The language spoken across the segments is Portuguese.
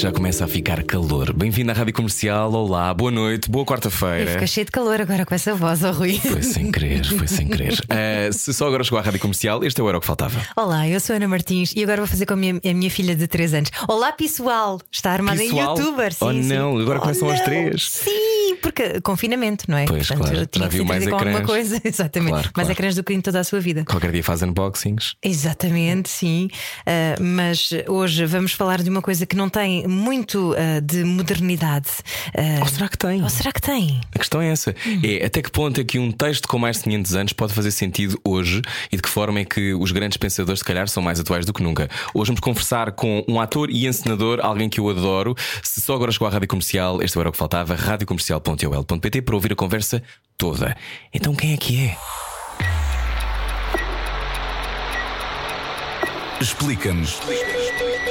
Já começa a ficar calor. Bem-vindo à Rádio Comercial. Olá, boa noite, boa quarta-feira. Fica cheio de calor agora com essa voz, ó Rui. Foi sem querer, foi sem querer. Uh, se só agora chegou à Rádio Comercial, este é o Era o que Faltava. Olá, eu sou a Ana Martins e agora vou fazer com a minha, a minha filha de 3 anos. Olá, pessoal! Está armada Pessoal? em youtuber. Sim, Oh, sim. não, agora começam oh, às não. três. Sim, porque confinamento, não é? Pois, claro. eu tinha Já que viu mais com alguma ecrãs. coisa. Exatamente. Claro, mais claro. ecrãs do que em toda a sua vida. Qualquer dia faz unboxings. Exatamente, sim. Uh, mas hoje vamos falar de uma coisa que não tem muito uh, de modernidade. Uh, Ou será que tem? ou será que tem? A questão é essa: é até que ponto é que um texto com mais de 500 anos pode fazer sentido hoje e de que forma é que os grandes pensadores, se calhar, são mais atuais do que nunca. Hoje vamos conversar com um ator e encenador, alguém que eu adoro. Se só agora chegou à rádio comercial, este era o que faltava: radiocomercial.ol.pt para ouvir a conversa toda. Então quem é que é? Explica-nos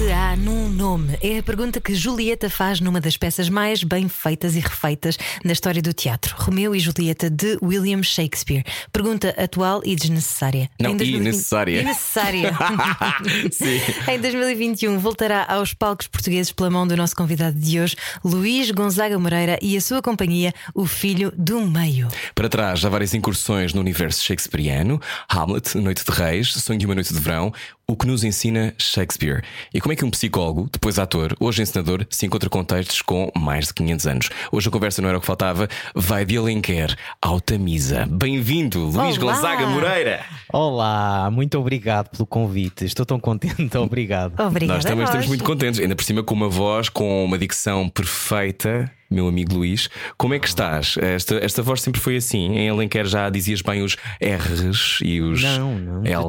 Que há num nome? É a pergunta que Julieta faz numa das peças mais bem feitas e refeitas na história do teatro. Romeu e Julieta de William Shakespeare. Pergunta atual e desnecessária. Não, Em e 2020 necessária. E necessária. Sim. em 2021 voltará aos palcos portugueses pela mão do nosso convidado de hoje, Luís Gonzaga Moreira e a sua companhia, O Filho do Meio. Para trás, já várias incursões no universo shakespeariano: Hamlet, Noite de Reis, Sonho de uma Noite de Verão, o que nos ensina Shakespeare. E como é que um psicólogo, depois ator, hoje encenador, se encontra com textos com mais de 500 anos? Hoje a conversa não era o que faltava, vai de Alenquer ao Tamisa. Bem-vindo, Luís Olá. Gonzaga Moreira. Olá, muito obrigado pelo convite. Estou tão contente, obrigado. Obrigada. Nós também estamos muito contentes, ainda por cima com uma voz, com uma dicção perfeita. Meu amigo Luís, como é que estás? Esta, esta voz sempre foi assim. Em Alenquer já dizias bem os R's e os Não, não, de L's.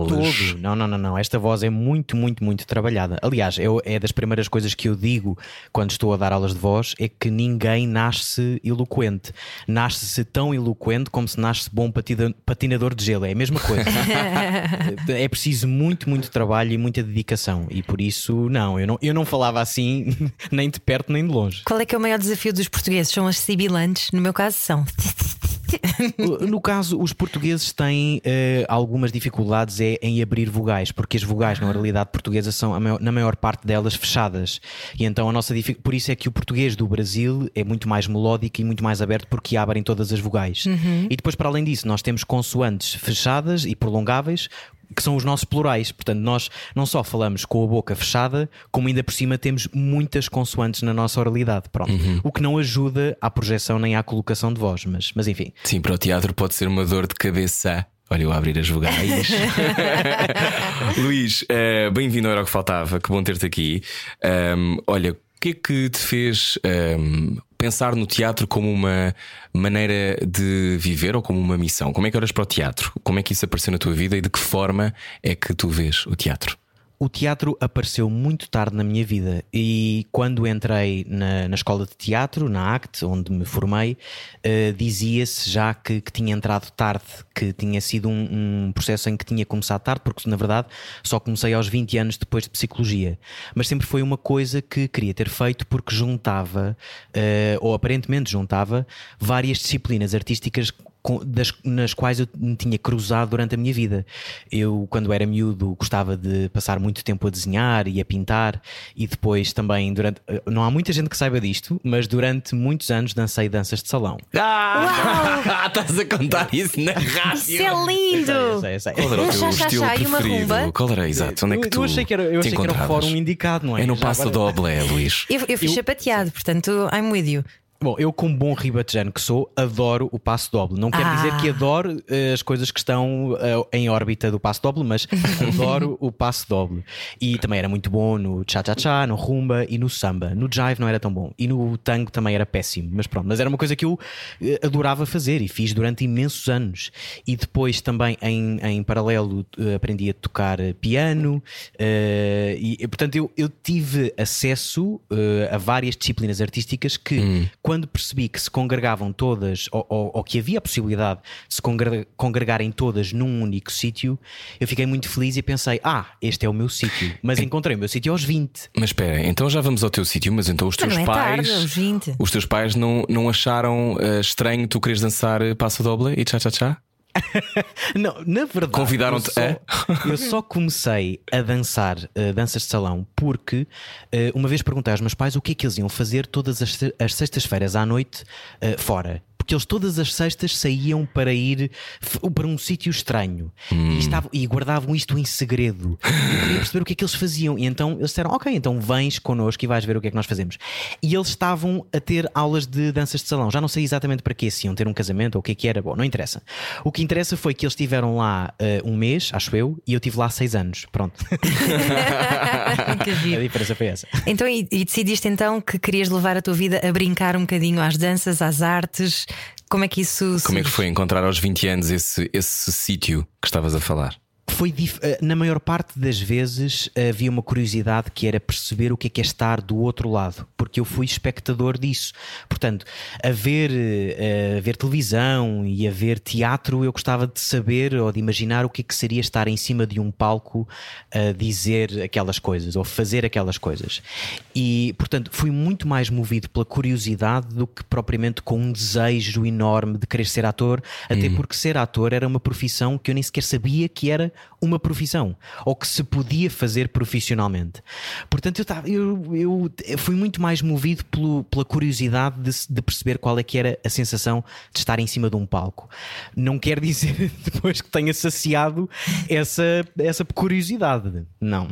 todo. Não, não, não, não. Esta voz é muito, muito, muito trabalhada. Aliás, eu- é das primeiras coisas que eu digo quando estou a dar aulas de voz: é que ninguém nasce eloquente. Nasce-se tão eloquente como se nasce bom patinador de gelo. É a mesma coisa. é preciso muito, muito trabalho e muita dedicação. E por isso, não, eu não, eu não falava assim nem de perto nem de longe. Qual é que é o maior desafio dos portugueses? São as sibilantes? No meu caso, são. No caso, os portugueses têm eh, algumas dificuldades é, em abrir vogais, porque as vogais na oralidade portuguesa são, maior- na maior parte delas, fechadas. E então a nossa dific- Por isso é que o português do Brasil é muito mais melódico e muito mais aberto, porque abrem todas as vogais. E depois, para além disso, nós temos consoantes fechadas e prolongáveis. Que são os nossos plurais, portanto, nós não só falamos com a boca fechada, como ainda por cima temos muitas consoantes na nossa oralidade. Pronto. O que não ajuda à projeção nem à colocação de voz, mas, mas enfim. Sim, para o teatro pode ser uma dor de cabeça. Olha, eu a abrir as vogais. Luís, eh, bem-vindo ao Era o que Faltava, que bom ter-te aqui. Ahm, olha, o que é que te fez ahm, pensar no teatro como uma maneira de viver ou como uma missão? Como é que olhas para o teatro? Como é que isso apareceu na tua vida e de que forma é que tu vês o teatro? O teatro apareceu muito tarde na minha vida e quando entrei na, na escola de teatro, na ACT, onde me formei, eh, dizia-se já que, que tinha entrado tarde, que tinha sido um, um processo em que tinha começado tarde, porque na verdade só comecei aos 20 anos depois de psicologia. Mas sempre foi uma coisa que queria ter feito porque juntava, eh, ou aparentemente juntava, várias disciplinas artísticas das- nas quais eu me tinha cruzado durante a minha vida. Eu, quando era miúdo, gostava de passar muito tempo a desenhar e a pintar, e depois também durante. eh, Não há muita gente que saiba disto, mas durante muitos anos dancei danças de salão. Ah! Estás a contar isso na rádio! Isso é lindo! Eu sei, eu sei. Qual era o Um teu estilo e uma preferido? rumba? Qual era exato? Onde é que Eu- tu eu achei que era, eu achei que era o fórum indicado, não é? É no Já Passo agora- do Oblé, Luís. Eu, eu fiz Eu- chapateado, portanto, I'm with you. Bom, eu, como bom ribatejano que sou, adoro o passo doble. Não quer Ah. dizer que adoro eh, as coisas que estão eh, em órbita do passo doble, mas adoro o passo doble. E também era muito bom no cha-cha-cha, no rumba e no samba. No jive não era tão bom. E no tango também era péssimo. Mas pronto, mas era uma coisa que eu eh, adorava fazer e fiz durante imensos anos. E depois também, em, em paralelo, aprendi a tocar piano. e, portanto, eu, eu tive acesso a várias disciplinas artísticas que, quando quando percebi que se congregavam todas, ou, ou, ou que havia a possibilidade de se congre- congregarem todas num único sítio, eu fiquei muito feliz e pensei: ah, este é o meu sítio. Mas encontrei o meu sítio aos 20. Mas espera, então já vamos ao teu sítio, mas então os teus não é pais. tarde, aos 20. Os teus pais não, não acharam eh, estranho tu queres dançar passo doble e tchá-tchá-tchá? Não, na verdade, Convidaram-te eu só, eu só comecei a dançar eh, danças de salão porque eh, uma vez perguntei aos meus pais o que é que eles iam fazer todas as, as sextas-feiras à noite eh, fora. Porque eles todas as sextas saíam para ir para um sítio estranho e, estavam, e guardavam isto em segredo. Eu queria perceber o que é que eles faziam. E então eles disseram: Ok, então vens connosco e vais ver o que é que nós fazemos. E eles estavam a ter aulas de danças de salão. Já não sei exatamente para quê, se iam ter um casamento ou o que é que era. Bom, não interessa. O que interessa foi que eles estiveram lá eh, um mês, acho eu, e eu estive lá seis anos. Pronto. Que a diferença foi essa. Então, e, e decidiste então que querias levar a tua vida a brincar um bocadinho às danças, às artes. Como é que isso Como é que surge? foi encontrar aos 20 anos esse, esse sítio que estavas a falar? Foi dif- eh, na maior parte das vezes havia uma curiosidade que era perceber o que é que é estar do outro lado, porque eu fui espectador disso. Portanto, a ver, eh, a ver televisão e a ver teatro, eu gostava de saber ou de imaginar o que é que seria estar em cima de um palco a dizer aquelas coisas ou fazer aquelas coisas. E, portanto, fui muito mais movido pela curiosidade do que propriamente com um desejo enorme de querer ser ator, até porque ser ator era uma profissão que eu nem sequer sabia que era uma profissão ou que se podia fazer profissionalmente. Portanto, eu, tava, eu, eu, fui muito mais movido pelo- pela curiosidade de, de perceber qual é que era a sensação de estar em cima de um palco. Não quer dizer depois que tenha saciado essa, essa curiosidade. Não.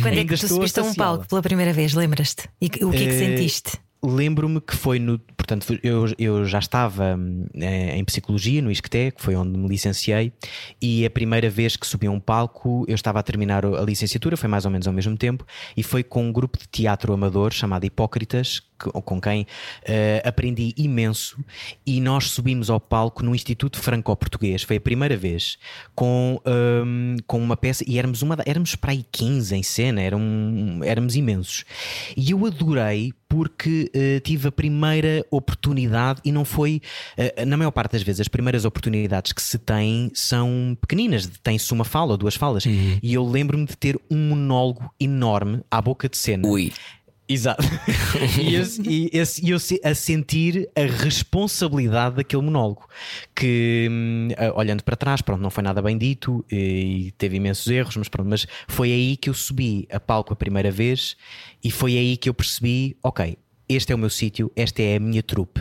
Quando é que tu subiste a um palco pela primeira vez? Lembras-te? E o que é que Eh, sentiste? Lembro-me que foi no. Portanto, eu, eu já estava hum, eh, em psicologia no ISCTE, que foi onde me licenciei, e a primeira vez que subi a um palco, eu estava a terminar a licenciatura, foi mais ou menos ao mesmo tempo, e foi com um grupo de teatro amador chamado Hipócritas, com quem eh, aprendi imenso, e nós subimos ao palco no Instituto Franco-Português, foi a primeira vez, com, hum, com uma peça, e éramos, uma, éramos para aí 15 em cena, eram, éramos imensos. E eu adorei porque eh, tive a primeira oportunidade e não foi, eh, na maior parte das vezes, as primeiras oportunidades que se têm são pequeninas, tem-se uma fala ou duas falas. E eu lembro-me de ter um monólogo enorme à boca de cena. Ui. Exato. e esse- e eu a sentir a responsabilidade daquele monólogo. Que, hum, olhando para trás, pronto, não foi nada bem dito e teve imensos erros, mas pronto, mas foi aí que eu subi a palco a primeira vez e foi aí que eu percebi: ok, este é o meu sítio, esta é a minha trupe.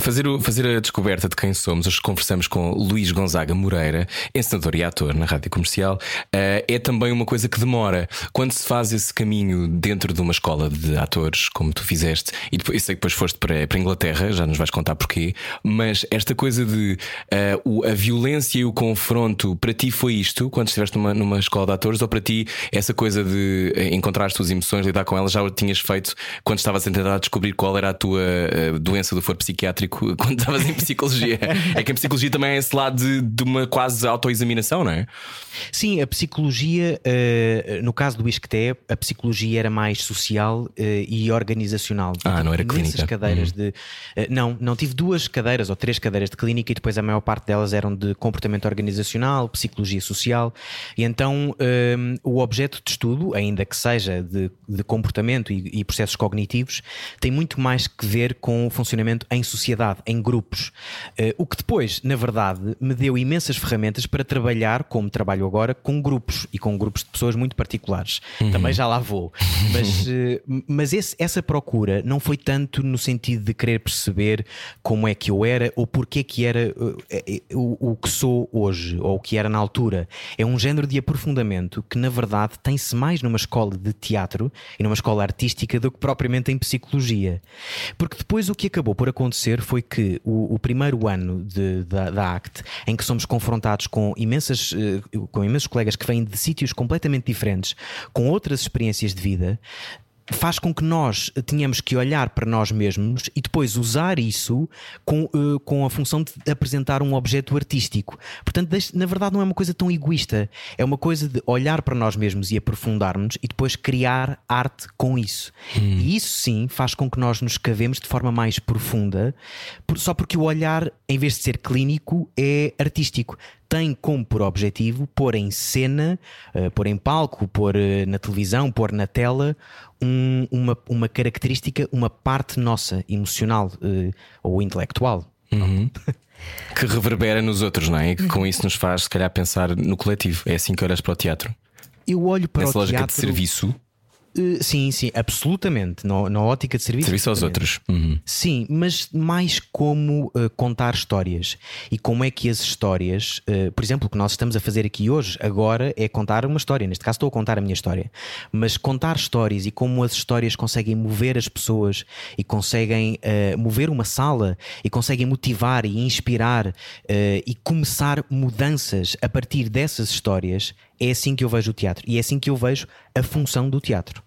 Fazer, o- fazer a descoberta de quem somos, hoje conversamos com Luís Gonzaga Moreira, encenador e ator na rádio comercial, eh, é também uma coisa que demora. Quando se faz esse caminho dentro de uma escola de atores, como tu fizeste, e depois, eu sei que depois foste para, para a Inglaterra, já nos vais contar porquê, mas esta coisa de o- a violência e o confronto, para ti foi isto, quando estiveste numa, numa escola de atores, ou para ti essa coisa de eh, encontrar as tuas emoções, lidar com elas, já o tinhas feito quando estavas a tentar descobrir qual era a tua doença do foro psiquiátrico quando estavas em psicologia? é que em psicologia também é esse lado de, de uma quase autoexaminação, não é? Sim, a psicologia, eh, no caso do ISCTE, a psicologia era mais social eh, e organizacional. Ah, não era clínica. cadeiras de. eh, não, não tive duas cadeiras ou três cadeiras de clínica e depois a maior parte delas eram de comportamento organizacional, psicologia social. E então eh, o objeto de estudo, ainda que seja de, de comportamento e, e processos cognitivos, tem muito mais que ver com o funcionamento em sociedade, em grupos. Eh, o que depois, na verdade, me deu imensas ferramentas para trabalhar, como trabalho agora, com grupos e com grupos de pessoas muito particulares. Também já lá vou. Mas, eh, mas esse- essa procura não foi tanto no sentido de querer perceber como é que eu era ou porque é que era eh, o, o que sou hoje ou o que era na altura. É um género de aprofundamento que, na verdade, tem-se mais numa escola de teatro e numa escola artística do que propriamente em psicologia. Porque depois o que acabou por acontecer foi que o, o primeiro ano de- da, da ACT, em que somos confrontados com imensas, eh, com imensos colegas que vêm de sítios completamente diferentes, com outras experiências de vida, faz com que nós tenhamos que olhar para nós mesmos e depois usar isso com, uh, com a função de apresentar um objeto artístico. Portanto, na verdade, não é uma coisa tão egoísta, é uma coisa de olhar para nós mesmos e aprofundarmos e depois criar arte com isso. Hum. E isso sim faz com que nós nos cavemos de forma mais profunda, só porque o olhar, em vez de ser clínico, é artístico tem como por objetivo pôr em cena, uh, pôr em palco, pôr uh, na televisão, pôr na tela um, uma, uma característica, uma parte nossa, emocional uh, ou intelectual. Uhum. que reverbera nos outros, não é? E que com isso nos faz, se calhar, pensar no coletivo. É assim que olhas para o teatro. Eu olho para Nessa o lógica teatro... de serviço. Uh, sim, sim, absolutamente. Na, na ótica de serviço. Serviço aos outros. Uhum. Sim, mas mais como uh, contar histórias. E como é que as histórias, uh, por exemplo, o que nós estamos a fazer aqui hoje, agora, é contar uma história. Neste caso, estou a contar a minha história. Mas contar histórias e como as histórias conseguem mover as pessoas e conseguem mover uma sala e conseguem motivar e inspirar e começar mudanças a partir dessas histórias, é assim que eu vejo o teatro. E é assim que eu vejo a função do teatro.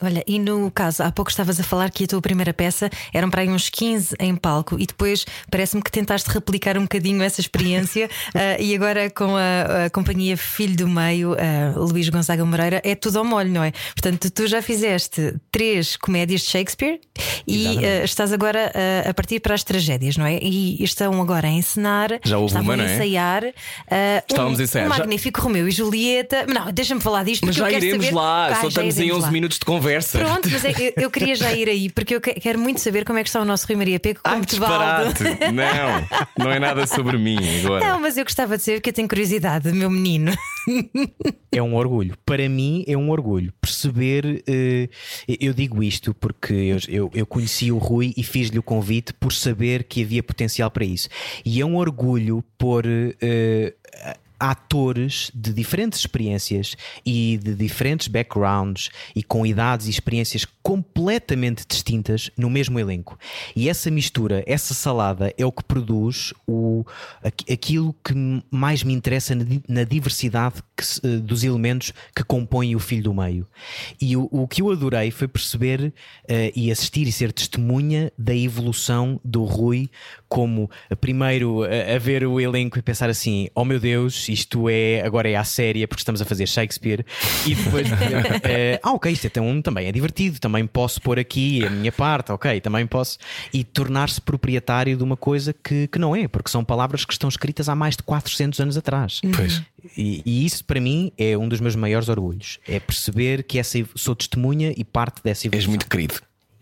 Olha, e no caso, há pouco estavas a falar que a tua primeira peça eram para aí uns 15 em palco e depois parece-me que tentaste replicar um bocadinho essa experiência uh, e agora com a, a, companhia Filho do Meio, uh, Luís Gonzaga Moreira, é tudo ao molho, não é? Portanto, tu já fizeste três comédias de Shakespeare e uh, estás agora a partir para as tragédias, não é? E estão agora a encenar, já houve estavam uma, a ensaiar. É? Estávamos um, a ensaiar. Um já... magnífico Romeu e Julieta. Não, deixa-me falar disto. Mas já iremos saber... lá, ah, só estamos em 11 lá. minutos de conversa conversa. Pronto, mas é, eu, eu, queria já ir aí, porque eu quero muito saber como é que está o nosso Rui Maria Peco com disparate. Não, não é nada sobre mim agora. Não, mas eu gostava de saber que eu tenho curiosidade, meu menino. É um orgulho. Para mim é um orgulho perceber. Uh, eu digo isto porque eu, eu, eu conheci o Rui e fiz-lhe o convite por saber que havia potencial para isso. E é um orgulho por. Atores de diferentes experiências e de diferentes backgrounds e com idades e experiências completamente distintas no mesmo elenco. E essa mistura, essa salada é o que produz o, aquilo que mais me interessa na diversidade que, eh, dos elementos que compõem o Filho do Meio. E o, o que eu adorei foi perceber uh, e assistir e ser testemunha da evolução do Rui como primeiro a, a ver o elenco e pensar assim: oh meu Deus, isto é agora é a séria porque estamos a fazer Shakespeare e depois uh, ah ok isto é tão, também é divertido também posso pôr aqui a minha parte ok também posso e tornar-se proprietário de uma coisa que, que não é porque são palavras que estão escritas há mais de 400 anos atrás pois. E, e isso para mim é um dos meus maiores orgulhos é perceber que essa, sou testemunha e parte dessa evolução. És muito querido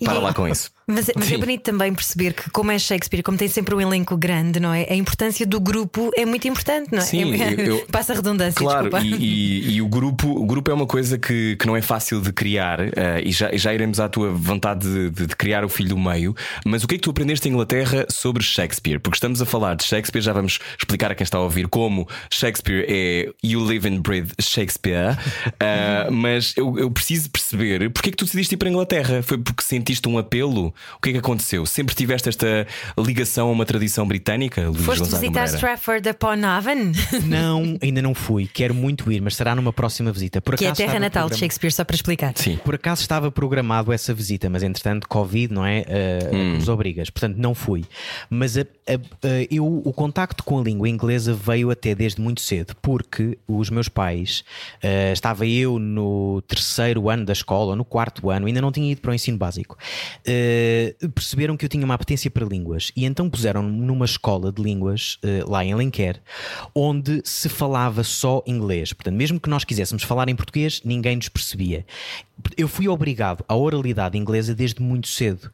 para lá com isso. Mas, mas é bonito também perceber que, como é Shakespeare, como tem sempre um elenco grande, não é? A importância do grupo é muito importante, não é? Sim, é, eu, Passa a redundância, claro, desculpa. E, e, e, o, grupo, o grupo é uma coisa que, que não é fácil de criar, uh, e já, já iremos à tua vontade de, de, de, criar o filho do meio. Mas o que é que tu aprendeste em Inglaterra sobre Shakespeare? Porque estamos a falar de Shakespeare, já vamos explicar a quem está a ouvir como Shakespeare é You Live and Breathe Shakespeare. Uh, mas eu, eu preciso perceber porque é que tu decidiste ir para a Inglaterra? Foi porque sentiste um apelo? O que é que aconteceu? Sempre tiveste esta ligação a uma tradição britânica? Luís Foste Gonzaga visitar Moreira? Stratford upon Avon? Não, ainda não fui. Quero muito ir, mas será numa próxima visita. Por que é a terra natal program... de Shakespeare, só para explicar. Sim. Por acaso estava programado essa visita, mas entretanto, Covid, não é? Uh, hum. Nos obrigas. Portanto, não fui. Mas a, a, a, eu, o contacto com a língua inglesa veio até desde muito cedo, porque os meus pais, uh, estava eu no terceiro ano da escola, no quarto ano, ainda não tinha ido para o ensino básico. Uh, perceberam perceberam que eu tinha uma apetência para línguas e então puseram-me numa escola de línguas uh, lá em Lenquer, onde se falava só inglês. Portanto, mesmo que nós quiséssemos falar em português, ninguém nos percebia. Eu fui obrigado à oralidade inglesa desde muito cedo.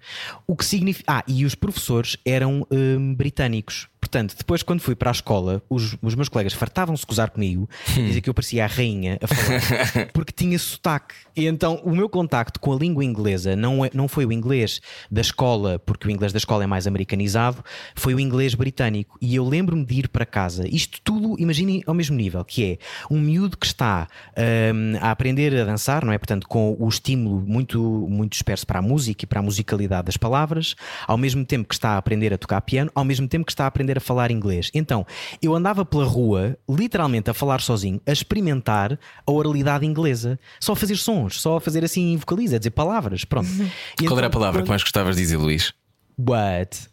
O que significa. Ah, e os professores eram um, britânicos. Portanto, depois, quando fui para a escola, os, os meus colegas fartavam-se gozar comigo, hum. dizer que eu parecia a rainha a falar, porque tinha sotaque. E então, o meu contacto com a língua inglesa não, é, não foi o inglês da escola, porque o inglês da escola é mais americanizado, foi o inglês britânico. E eu lembro-me de ir para casa, isto tudo, imaginem ao mesmo nível, que é um miúdo que está um, a aprender a dançar, não é? Portanto, com o estímulo muito, muito disperso para a música e para a musicalidade das palavras, ao mesmo tempo que está a aprender a tocar piano, ao mesmo tempo que está a aprender a falar inglês. Então, eu andava pela rua, literalmente a falar sozinho, a experimentar a oralidade inglesa, só a fazer sons, só a fazer assim vocaliza, a dizer palavras. Pronto. E Qual era a então, palavra quando- que mais gostavas de dizer, Luís? What?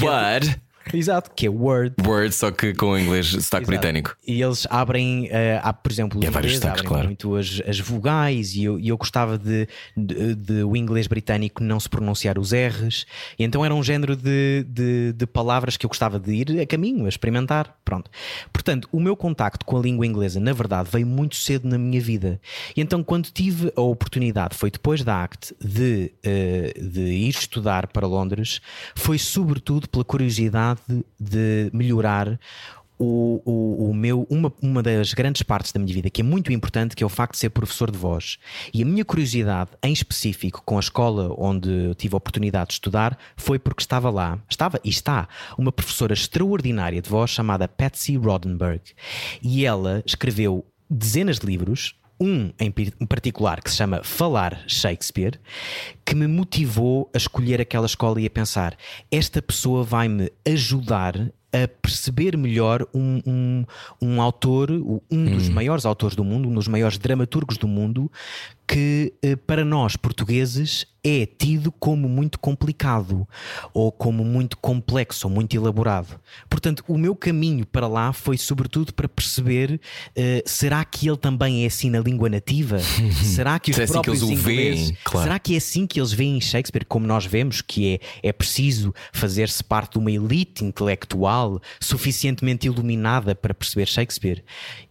Word. Exato, que é word. Word, só que com o inglês sotaque Exato. britânico. E eles abrem, há, por exemplo, E há vários abrem claro. muito as, as vogais e eu, e eu gostava de, de, de o inglês britânico não se pronunciar os R's. E então era um género de, de, de palavras que eu gostava de ir a caminho, a experimentar. Pronto. Portanto, o meu contacto com a língua inglesa, na verdade, veio muito cedo na minha vida. E então, quando tive a oportunidade, foi depois da ACT, de, eh, de ir estudar para Londres, foi sobretudo pela curiosidade de melhorar o, o, o meu, uma, uma das grandes partes da minha vida que é muito importante, que é o facto de ser professor de voz. E a minha curiosidade, em específico, com a escola onde tive a oportunidade de estudar, foi porque estava lá, estava e está, uma professora extraordinária de voz chamada Patsy Rodenberg. E ela escreveu dezenas de livros, um em particular que se chama Falar Shakespeare, que me motivou a escolher aquela escola e a pensar: esta pessoa vai-me ajudar a perceber melhor um, um, um autor, um dos maiores autores do mundo, um dos maiores dramaturgos do mundo, que eh, para nós portugueses é tido como muito complicado ou como muito complexo ou muito elaborado. Portanto, o meu caminho para lá foi sobretudo para perceber eh, será que ele também é assim na língua nativa? será que os Será assim que próprios eles o veem? ingleses, Claro. será que é assim que eles veem Shakespeare como nós vemos que é, é preciso fazer-se parte de uma elite intelectual suficientemente iluminada para perceber Shakespeare?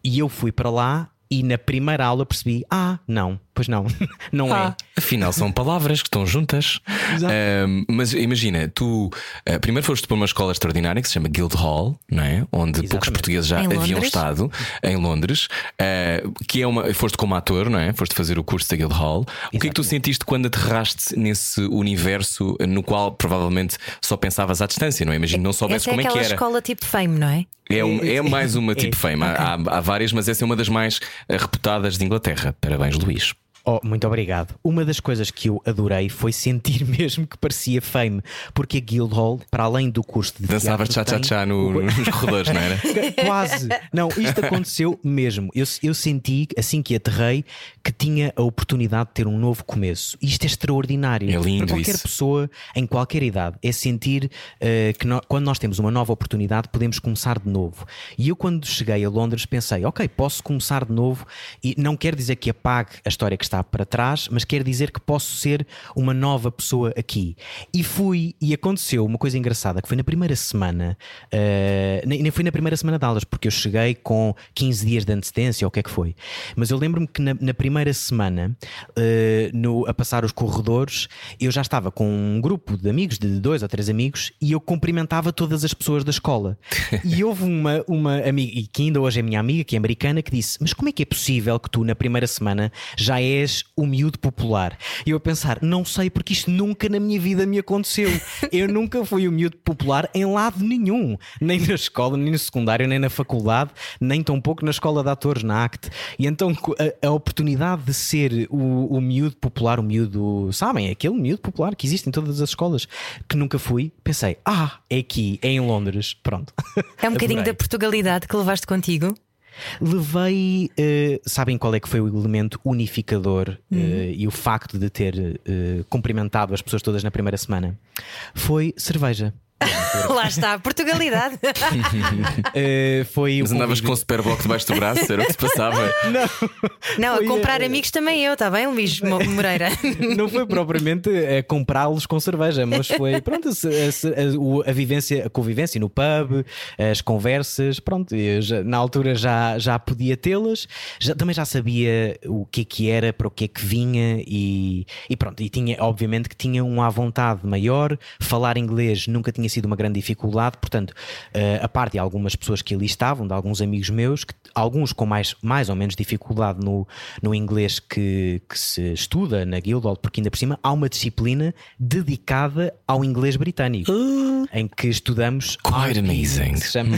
E eu fui para lá e na primeira aula percebi: ah, não, pois não, não Ah, afinal são palavras que estão juntas. Exato. Ahm, mas imagina, tu ah, primeiro foste para uma escola extraordinária que se chama Guildhall, não é? Onde poucos portugueses já Em haviam Londres? estado em Londres, ah, que é uma. Foste como ator, não é? Foste fazer o curso da Guildhall. O que é que tu sentiste quando aterraste nesse universo no qual provavelmente só pensavas à distância, não é? Imagino, não soubesse Essa é como é que aquela era. escola tipo fame, não é? É, um- é mais uma É. tipo fame. Há, há- há várias, mas essa é uma das mais reputadas de Inglaterra. Parabéns, Luís. Oh, muito obrigado. Uma das coisas que eu adorei foi sentir mesmo que parecia fame, porque a Guildhall, para além do curso de tchá-tchá-tchá tem- no- nos corredores, não era? Quase. Não, isto aconteceu mesmo. Eu, eu senti, assim que aterrei, que tinha a oportunidade de ter um novo começo. Isto é extraordinário. É lindo Para qualquer isso. pessoa, em qualquer idade, é sentir eh, que nó- quando nós temos uma nova oportunidade, podemos começar de novo. E eu, quando cheguei a Londres, pensei: ok, posso começar de novo. E não quer dizer que apague a história que está para trás, mas quer dizer que posso ser uma nova pessoa aqui. E fui, e aconteceu uma coisa engraçada: que foi na primeira semana, eh, nem nem foi na primeira semana de aulas, porque eu cheguei com 15 dias de antecedência, ou o que é que foi. Mas eu lembro-me que na, na primeira semana, eh, no, a passar os corredores, eu já estava com um grupo de amigos, de dois ou três amigos, e eu cumprimentava todas as pessoas da escola. e houve uma, uma amiga, e que ainda hoje é minha amiga, que é americana, que disse: Mas como é que é possível que tu, na primeira semana, já és o miúdo popular? E eu a pensar: Não sei, porque isto nunca na minha vida me aconteceu. Eu nunca fui o miúdo popular em lado nenhum, nem na escola, nem no secundário, nem na faculdade, nem tampouco na escola de atores, na ACT. E então a, a oportunidade de ser o, o miúdo popular, o miúdo, sabem, é aquele miúdo popular que existe em todas as escolas, que nunca fui, pensei: Ah, é aqui, é em Londres, pronto. É um bocadinho da Portugalidade que levaste contigo. Levei, eh, sabem qual é que foi o elemento unificador eh, e o facto de ter eh, cumprimentado as pessoas todas na primeira semana? Foi cerveja. Lá está, Portugalidade. Eh, foi Mas andavas com o superbloco debaixo do braço, era o que se passava. Não, a Foi, comprar eh, amigos também eu, está bem, Luís Mo- Moreira? Não foi propriamente a comprá-los com cerveja, mas foi pronto, a, a- a- a vivência, a convivência no pub, as conversas, pronto, eu já- na altura já, já podia tê-las, já- também já sabia o que é que era, para o que é que vinha e, e pronto, e tinha, obviamente que tinha um à vontade maior, falar inglês nunca tinha sido uma grande dificuldade, portanto, eh, a parte de algumas pessoas que ali estavam, de alguns amigos meus, que, alguns com mais, mais ou menos dificuldade no, no inglês que, que se estuda na Guildhall, porque ainda por cima há uma disciplina dedicada ao inglês britânico, em que estudamos. Quite amazing. chama-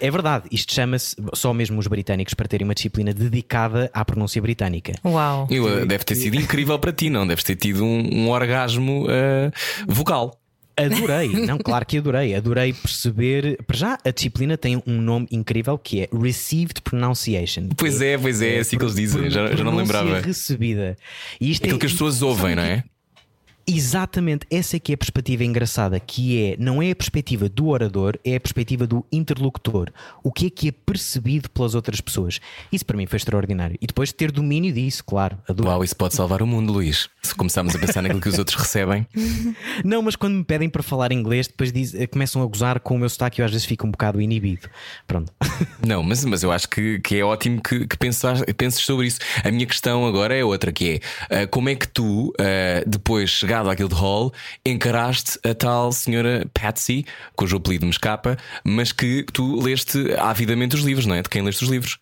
É verdade, isto chama-se só mesmo os britânicos para terem uma disciplina dedicada à pronúncia britânica. Uau. Eu, eh, deve ter sido incrível para ti, não? Deves ter tido um, um orgasmo eh, vocal. Adorei, não, claro que adorei. Adorei perceber. Para já, a disciplina tem um nome incrível que é Received Pronunciation. Pois é, pois é, é assim que eles dizem, já, já não lembrava. recebida. E isto Aquilo é, que as pessoas ouvem, não é? Exatamente, essa é que é a perspectiva engraçada, que é, não é a perspectiva do orador, é a perspectiva do interlocutor. O que é que é percebido pelas outras pessoas. Isso para mim foi extraordinário. E depois ter domínio disso, claro. Adoro. Uau, isso pode salvar o mundo, Luís. Se começarmos a pensar naquilo que os outros recebem. Não, mas quando me pedem para falar inglês, depois diz, eh, começam a gozar com o meu sotaque e eu às vezes fico um bocado inibido. Pronto. Não, mas, mas eu acho que, que é ótimo que, que penses, penses sobre isso. A minha questão agora é outra, que é uh, como é que tu, uh, depois àquele de hall, encaraste a tal senhora Patsy, cujo apelido me escapa, mas que tu leste avidamente os livros, não é? De quem leste os livros?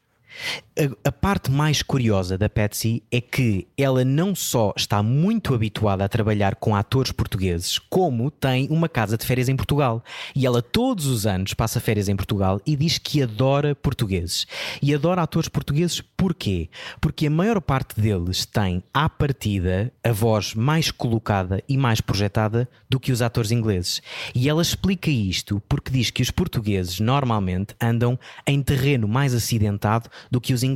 A, a, parte mais curiosa da Patsy é que ela não só está muito habituada a trabalhar com atores portugueses, como tem uma casa de férias em Portugal. E ela todos os anos passa férias em Portugal e diz que adora portugueses. E adora atores portugueses porquê? Porque a maior parte deles tem, à partida, a voz mais colocada e mais projetada do que os atores ingleses. E ela explica isto porque diz que os portugueses normalmente andam em terreno mais acidentado do que os ingleses.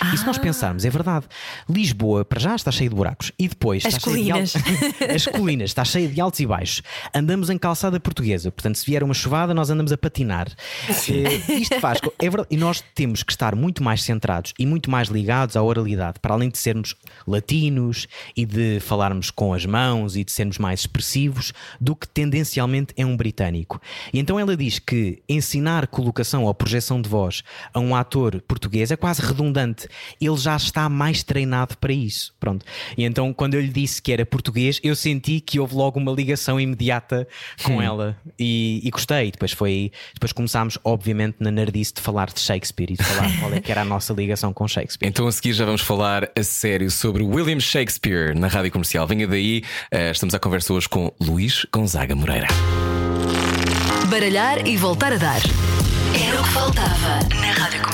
Ah. E se nós ah. pensarmos, é verdade, Lisboa para já está cheia de buracos e depois as está colinas. cheia de as colinas está cheia de altos e baixos. Andamos em calçada portuguesa, portanto, se vier uma chuvada, nós andamos a patinar. Uh, isto faz. É verdade, e nós temos que estar muito mais centrados e muito mais ligados à oralidade, para além de sermos latinos e de falarmos com as mãos e de sermos mais expressivos do que tendencialmente é um britânico. E então ela diz que ensinar colocação ou projeção de voz a um ator português português é quase redundante. Ele já está mais treinado para isso. Pronto. E então, quando eu lhe disse que era português, eu senti que houve logo uma ligação imediata com hum. ela e, e, gostei. Depois foi. Depois começámos, obviamente, na nerdice de falar de Shakespeare e de falar qual é que era a nossa ligação com Shakespeare. Então, a seguir, já vamos falar a sério sobre William Shakespeare na rádio comercial. Venha daí, uh, estamos à conversa hoje com Luís Gonzaga Moreira. Baralhar e voltar a dar. Era o que faltava na Rádio Comercial.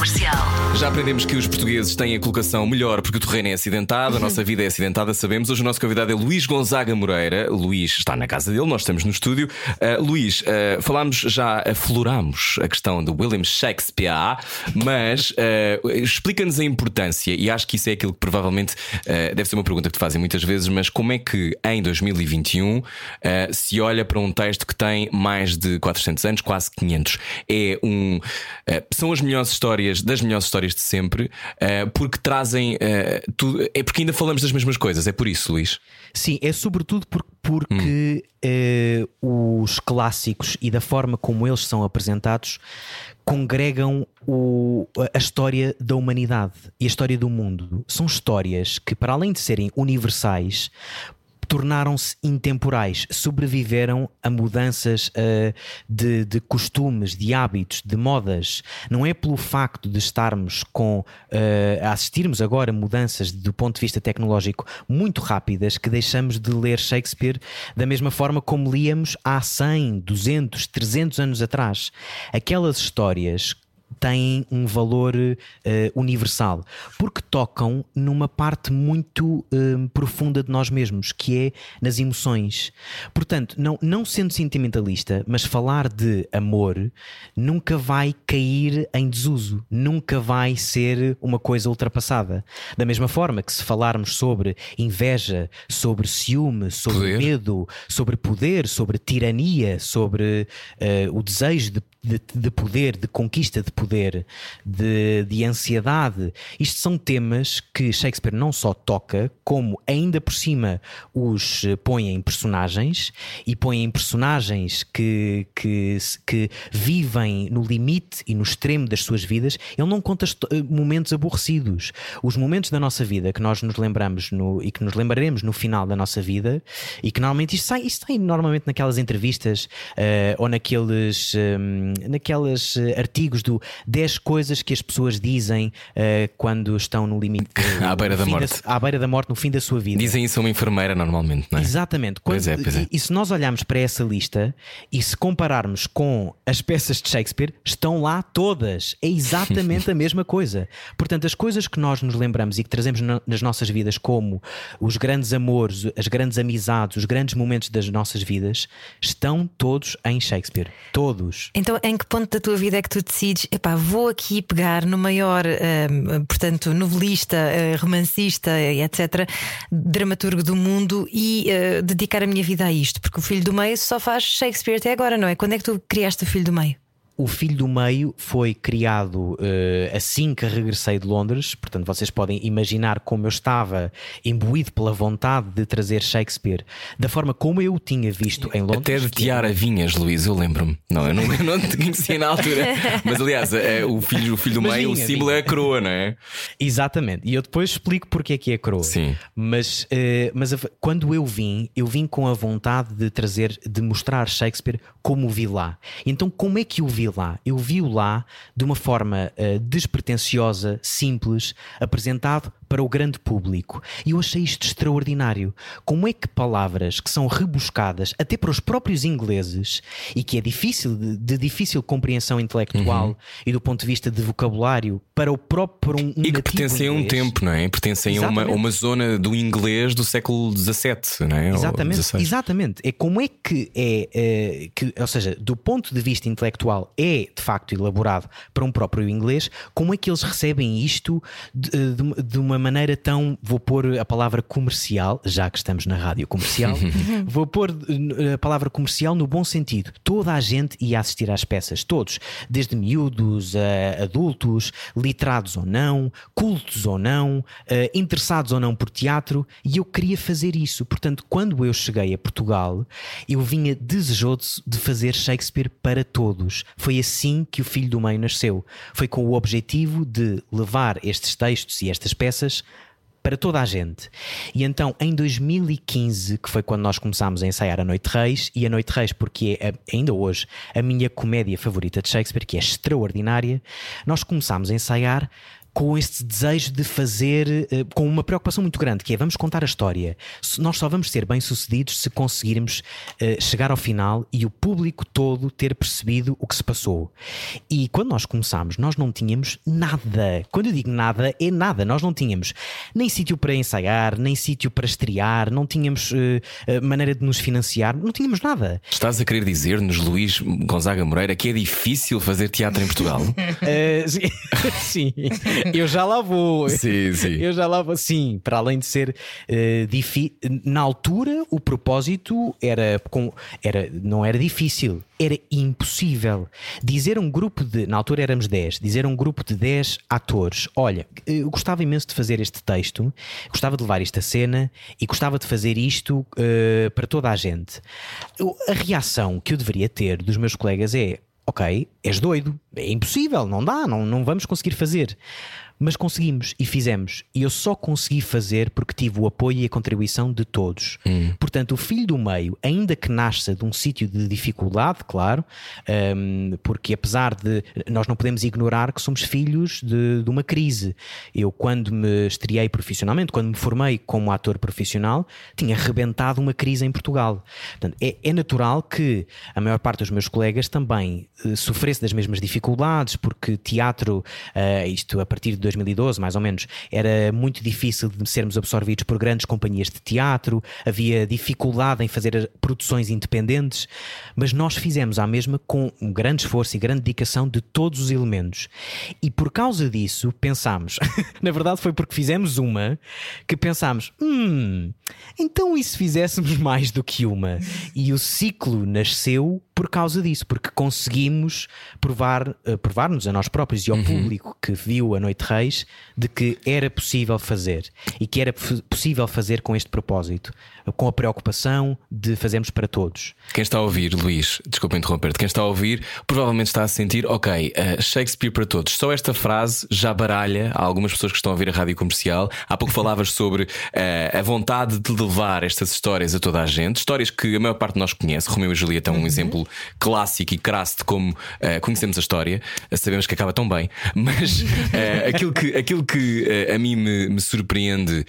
Já aprendemos que os portugueses têm a colocação melhor porque o terreno é acidentado, a nossa vida é acidentada, sabemos. Hoje o nosso convidado é Luís Gonzaga Moreira. Luís está na casa dele, nós estamos no estúdio. Uh, Luís, uh, falámos já, aflorámos a questão do William Shakespeare, mas uh, explica-nos a importância, e acho que isso é aquilo que provavelmente deve ser uma pergunta que te fazem muitas vezes, mas como é que em 2021 se olha para um texto que tem mais de 400 anos, quase 500? É um são as melhores histórias, das melhores histórias de sempre, uh, porque trazem uh, tudo. É porque ainda falamos das mesmas coisas, é por isso, Luís. Sim, é sobretudo por, porque hum. os clássicos e da forma como eles são apresentados congregam o, a história da humanidade e a história do mundo. São histórias que, para além de serem universais, tornaram-se intemporais, sobreviveram a mudanças uh, de, de, costumes, de hábitos, de modas. Não é pelo facto de estarmos com uh, a assistirmos agora mudanças do ponto de vista tecnológico muito rápidas que deixamos de ler Shakespeare da mesma forma como líamos há 100, 200, 300 anos atrás. Aquelas histórias têm um valor uh, universal, porque tocam numa parte muito uh, profunda de nós mesmos, que é nas emoções. Portanto, não, não sendo sentimentalista, mas falar de amor nunca vai cair em desuso, nunca vai ser uma coisa ultrapassada. Da mesma forma que se falarmos sobre inveja, sobre ciúme, sobre poder. medo, sobre poder, sobre tirania, sobre uh, o desejo de de, de, poder, de conquista de poder, de, de ansiedade. Isto são temas que Shakespeare não só toca, como ainda por cima os põe em personagens e põe em personagens que, que, que vivem no limite e no extremo das suas vidas. Ele não conta momentos aborrecidos. Os momentos da nossa vida que nós nos lembramos no, e que nos lembraremos no final da nossa vida e que normalmente isto sai, isto sai normalmente naquelas entrevistas uh, ou naqueles. Um, naquelas eh, artigos do 10 coisas que as pessoas dizem eh, quando estão no limite À beira da morte. à beira da morte, no fim da sua vida. Dizem isso a uma enfermeira normalmente, não é? Exatamente. Pois Quando- é, pois é. E, e se nós olharmos para essa lista e se compararmos com as peças de Shakespeare, estão lá todas. É exatamente a mesma coisa. Portanto, as coisas que nós nos lembramos e que trazemos na- nas nossas vidas, como os grandes amores, as grandes amizades, os grandes momentos das nossas vidas, estão todos em Shakespeare. Todos. Então, em que ponto da tua vida é que tu decides, epá, vou aqui pegar no maior, hum, portanto, novelista, eh, romancista, etc., dramaturgo do mundo e eh, dedicar a minha vida a isto? Porque o filho do meio só faz Shakespeare até agora, não é? Quando é que tu criaste o filho do meio? O Filho do Meio foi criado eh, assim que regressei de Londres, portanto, vocês podem imaginar como eu estava imbuído pela vontade de trazer Shakespeare da forma como eu o tinha visto em Londres. Até de é- Tiara Vinhas, Luís, eu lembro-me. Não, eu não, eu não te conhecia na altura. Mas aliás, é, o, filho, o filho do meio, o símbolo vinha. é a coroa, não é? Exatamente, e eu depois explico porque é que é coroa. Sim. Mas, eh, mas a- quando eu vim, eu vim com a vontade de trazer, de mostrar Shakespeare como o vi lá. Então, como é que o vi lá? Eu vi-o lá de uma forma eh, despretensiosa, simples, apresentado para o grande público. E eu achei isto extraordinário. Como é que palavras que são rebuscadas até para os próprios ingleses e que é difícil de, de difícil compreensão intelectual e do ponto de vista de vocabulário para o próprio para um, um E que pertencem a um tempo, não é? Pertencem a uma, uma zona do inglês do século XVII, não é? Exatamente, XVI. exatamente. É como é que é, eh, que, ou seja, do ponto de vista intelectual é de facto elaborado para um próprio inglês, como é que eles recebem isto de, de- de uma maneira tão, vou pôr a palavra comercial, já que estamos na rádio comercial, vou pôr eh, a palavra comercial no bom sentido. Toda a gente ia assistir às peças, todos, desde miúdos a adultos, literados ou não, cultos ou não, eh, interessados ou não por teatro, e eu queria fazer isso. Portanto, quando eu cheguei a Portugal, eu vinha desejoso de fazer Shakespeare para todos. Foi assim que o Filho do Meio nasceu. Foi com o objetivo de levar estes textos e estas peças para toda a gente. E então, em 2015, que foi quando nós começámos a ensaiar a Noite Reis, e a Noite Reis, porque é ainda hoje a minha comédia favorita de Shakespeare, que é extraordinária, nós começámos a ensaiar com este desejo de fazer, eh, com uma preocupação muito grande, que é vamos contar a história. Nós só vamos ser bem-sucedidos se conseguirmos eh, chegar ao final e o público todo ter percebido o que se passou. E quando nós começámos, nós não tínhamos nada. Quando eu digo nada, é nada. Nós não tínhamos nem sítio para ensaiar, nem sítio para estrear, não tínhamos eh, maneira de nos financiar, não tínhamos nada. Estás a querer dizer-nos, Luís Gonzaga Moreira, que é difícil fazer teatro em Portugal? Sim, sim, eu já lá vou. sim, sim. Eu já lá vou, sim, para além de ser difícil. Na altura, o propósito era, com, era. Não era difícil, era impossível. Dizer um grupo de. Na altura éramos 10, dizer um grupo de 10 atores: olha, eu gostava imenso de fazer este texto, gostava de levar isto a cena e gostava de fazer isto eh, para toda a gente. Eu- a reação que eu deveria ter dos meus colegas é: ok, és doido, é impossível, não dá, não, não vamos conseguir fazer. Mas conseguimos e fizemos. E eu só consegui fazer porque tive o apoio e a contribuição de todos. Portanto, o filho do meio, ainda que nasça de um sítio de dificuldade, claro, hum, porque apesar de. Nós não podemos ignorar que somos filhos de, de uma crise. Eu, quando me estreiei profissionalmente, quando me formei como ator profissional, tinha rebentado uma crise em Portugal. Portanto, é, é natural que a maior parte dos meus colegas também eh, sofresse das mesmas dificuldades, porque teatro, eh, isto a partir de 2012, mais ou menos, era muito difícil de sermos absorvidos por grandes companhias de teatro, havia dificuldade em fazer produções independentes, mas nós fizemos a mesma com um grande esforço e grande dedicação de todos os elementos. E por causa disso, pensámos, na verdade foi porque fizemos uma que pensámos, hum, então e se fizéssemos mais do que uma? E o ciclo nasceu por causa disso, porque conseguimos provar, eh, provar-nos a nós próprios e ao público que viu a Noite Reis de que era possível fazer e que era poss- possível fazer com este propósito, com a preocupação de fazermos para todos. Quem está a ouvir, Luís, desculpa interromper-te, quem está a ouvir provavelmente está a sentir, ok, eh, Shakespeare para todos. Só esta frase já baralha há algumas pessoas que estão a ouvir a rádio comercial. Há pouco falavas sobre eh, a vontade de levar estas histórias a toda a gente, histórias que a maior parte de nós conhece. Romeu e Julieta é um exemplo clássico e crasso de como uh, conhecemos a história, uh, sabemos que acaba tão bem, mas uh, aquilo que, aquilo que a mim me, me surpreende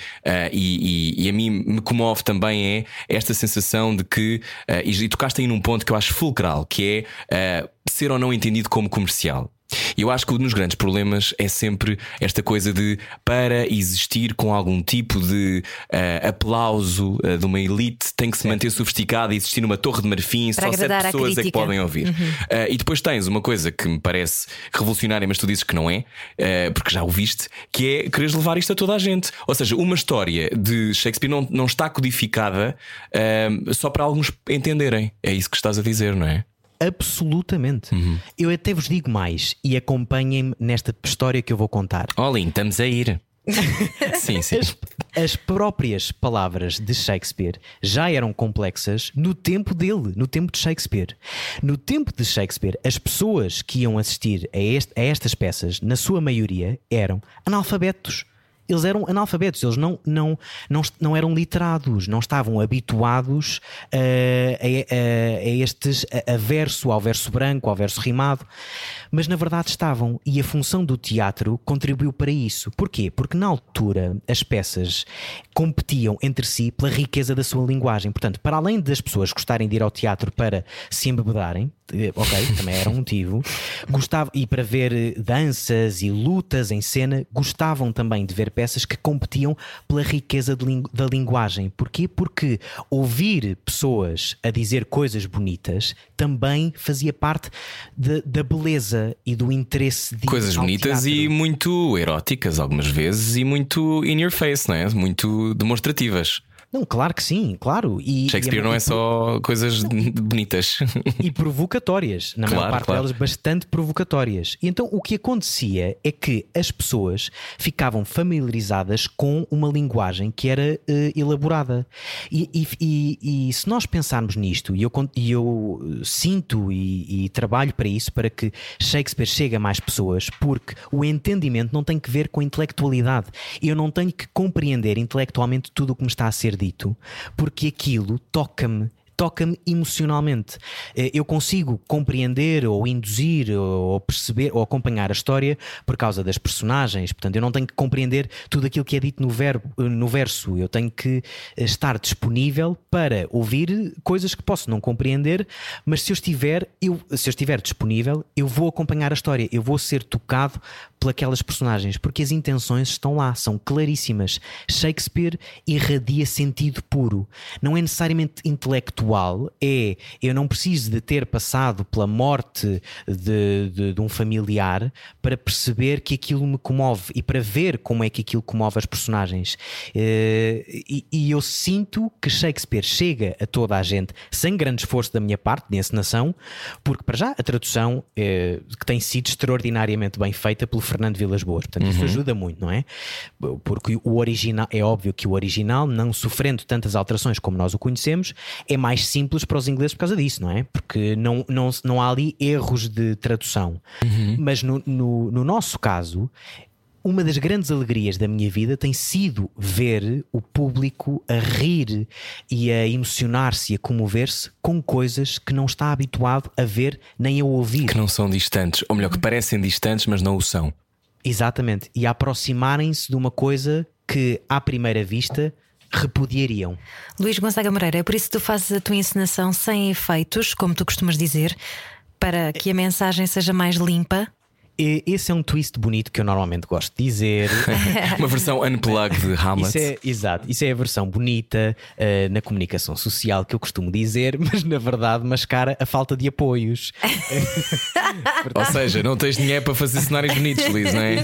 e, e, e, a mim me comove também é esta sensação de que, e, e tocaste aí num ponto que eu acho fulcral, que é ser ou não entendido como comercial. Eu acho que um dos grandes problemas é sempre esta coisa de para existir com algum tipo de uh, aplauso uh, de uma elite tem que se manter sofisticada e existir numa torre de marfim, para só sete pessoas é que podem ouvir. Uhum. Uh, e depois tens uma coisa que me parece revolucionária, mas tu dizes que não é, porque já o viste, que é quereres levar isto a toda a gente. Ou seja, uma história de Shakespeare não, não está codificada só para alguns entenderem. É isso que estás a dizer, não é? Absolutamente. Uhum. Eu até vos digo mais e acompanhem-me nesta história que eu vou contar. Olhem, estamos a ir. sim, sim. As, as, próprias palavras de Shakespeare já eram complexas no tempo dele, no tempo de Shakespeare. No tempo de Shakespeare, as pessoas que iam assistir a, este, a estas peças, na sua maioria, eram analfabetos eles eram analfabetos, eles não, não, não, não eram literados, não estavam habituados uh, a, a, a, estes a, a, verso, ao verso branco, ao verso rimado, mas na verdade estavam. E a função do teatro contribuiu para isso. Porquê? Porque na altura as peças competiam entre si pela riqueza da sua linguagem. Portanto, para além das pessoas gostarem de ir ao teatro para se embebedarem, eh, ok, também era um motivo, gostavam, e para ver danças e lutas em cena, gostavam também de ver peças que competiam pela riqueza da linguagem. Porquê? Porque ouvir pessoas a dizer coisas bonitas também fazia parte de, da beleza e do interesse de coisas bonitas teatro. e muito eróticas algumas vezes e muito in your face, não é? Muito demonstrativas. Não, claro que sim, claro. E, Shakespeare e é não é só coisas bonitas. E provocatórias, na claro, maior parte claro. delas bastante provocatórias. E então o que acontecia é que as pessoas ficavam familiarizadas com uma linguagem que era uh, elaborada. E, e, e, se nós pensarmos nisto, e eu, eu sinto e, trabalho para isso, para que Shakespeare chegue a mais pessoas, porque o entendimento não tem que ver com a intelectualidade. Eu não tenho que compreender intelectualmente tudo o que me está a ser dito, porque aquilo toca-me toca-me emocionalmente. Eh, eu consigo compreender ou induzir ou perceber ou acompanhar a história por causa das personagens. Portanto, eu não tenho que compreender tudo aquilo que é dito no, verbo, eh, no verso. Eu tenho que eh, estar disponível para ouvir coisas que posso não compreender, mas se eu estiver, eu, se eu estiver disponível, eu vou acompanhar a história, eu vou ser tocado pelas personagens, porque as intenções estão lá, são claríssimas. Shakespeare irradia sentido puro. Não é necessariamente intelectual, é eu não preciso de ter passado pela morte de, de, de um familiar para perceber que aquilo me comove e para ver como é que aquilo comove as personagens. Eh, e, e eu sinto que Shakespeare chega a toda a gente sem grande esforço da minha parte de encenação, porque para já a tradução eh, que tem sido extraordinariamente bem feita pelo Fernando Vilas Boas. Portanto, uhum. isso ajuda muito, não é? Porque o original, é óbvio que o original, não sofrendo tantas alterações como nós o conhecemos, é mais simples para os ingleses por causa disso, não é? Porque não, não, não há ali erros de tradução. Uhum. Mas no, no, no nosso caso, uma das grandes alegrias da minha vida tem sido ver o público a rir e a emocionar-se e a comover-se com coisas que não está habituado a ver nem a ouvir. Que não são distantes, ou melhor, que parecem distantes, mas não o são. Exatamente. E aproximarem-se de uma coisa que, à primeira vista, repudiariam. Luís Gonzaga Moreira, é por isso que tu fazes a tua encenação sem efeitos, como tu costumas dizer, para que a mensagem seja mais limpa? Esse é um twist bonito que eu normalmente gosto de dizer. Uma versão unplugged de Hamlet. Isso é, exato, isso é a versão bonita uh, na comunicação social que eu costumo dizer, mas na verdade mascara a falta de apoios. Ou seja, não tens dinheiro para fazer cenários bonitos, Liz, não é?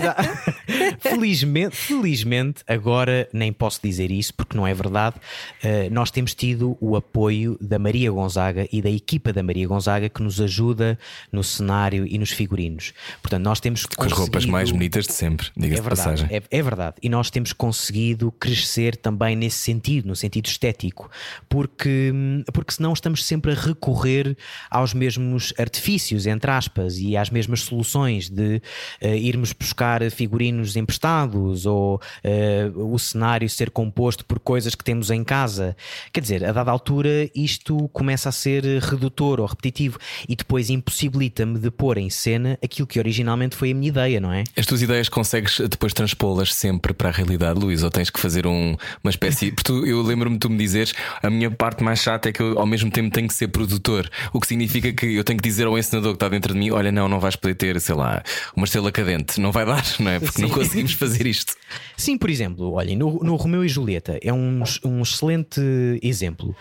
felizmente, felizmente, agora nem posso dizer isso porque não é verdade. Uh, nós temos tido o apoio da Maria Gonzaga e da equipa da Maria Gonzaga que nos ajuda no cenário e nos figurinos. Portanto, Portanto, nós temos Com as roupas conseguido- mais bonitas de sempre, diga-se é de verdade, passagem. é, é verdade. E nós temos conseguido crescer também nesse sentido, no sentido estético, porque, porque senão estamos sempre a recorrer aos mesmos artifícios, entre aspas, e às mesmas soluções de eh, irmos buscar figurinos emprestados ou eh, o cenário ser composto por coisas que temos em casa. Quer dizer, a dada altura isto começa a ser redutor ou repetitivo e depois impossibilita-me de pôr em cena aquilo que originalmente foi a minha ideia, não é? As tuas ideias consegues depois transpô-las sempre para a realidade, Luís? Ou tens que fazer um- uma espécie. Porque tu- eu lembro-me tu me dizeres a minha parte mais chata é que eu ao mesmo tempo tenho que ser produtor. O que significa que eu tenho que dizer ao encenador que está dentro de mim: olha, não, não vais poder ter, sei lá, uma estrela cadente. Não vai dar, não é? Porque não Sim. conseguimos fazer isto. Sim, por exemplo, olhem, no, no Romeu e Julieta é um, um excelente exemplo.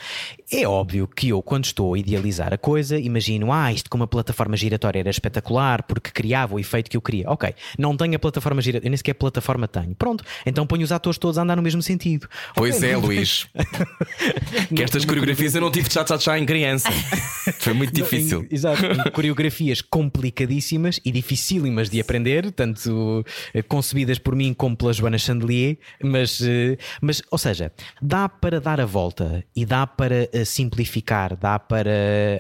É óbvio que eu, quando estou a idealizar a coisa, imagino, ah, isto com uma plataforma giratória era espetacular porque criava o efeito que eu queria. Ok, não tenho a plataforma giratória, eu nem sequer plataforma tenho. Pronto, então ponho os atores todos a andar no mesmo sentido. Pois Ok, é, não- Luís. que estas coreografias eu não tive tchá-tchá-tchá em criança. Foi muito difícil. Em- exato, em coreografias complicadíssimas e dificílimas de aprender, tanto eh, concebidas por mim como pela Joana Chandelier, mas, eh, mas ou seja, dá para dar a volta e dá para eh, simplificar, dá para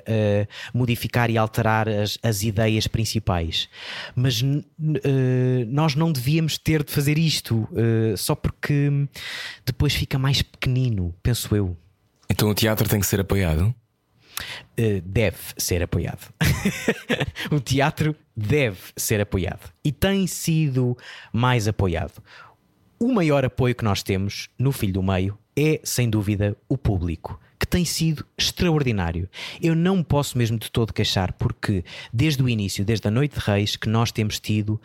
eh, modificar e alterar as, as ideias principais. Mas eh, nós não devíamos ter de fazer isto eh, só porque depois fica mais pequenino, penso eu. Então o teatro tem que ser apoiado. Deve ser apoiado. o teatro deve ser apoiado e tem sido mais apoiado. O maior apoio que nós temos no Filho do Meio é, sem dúvida, o público, que tem sido extraordinário. Eu não posso mesmo de todo queixar, porque desde o início, desde a Noite de Reis, que nós temos tido uh,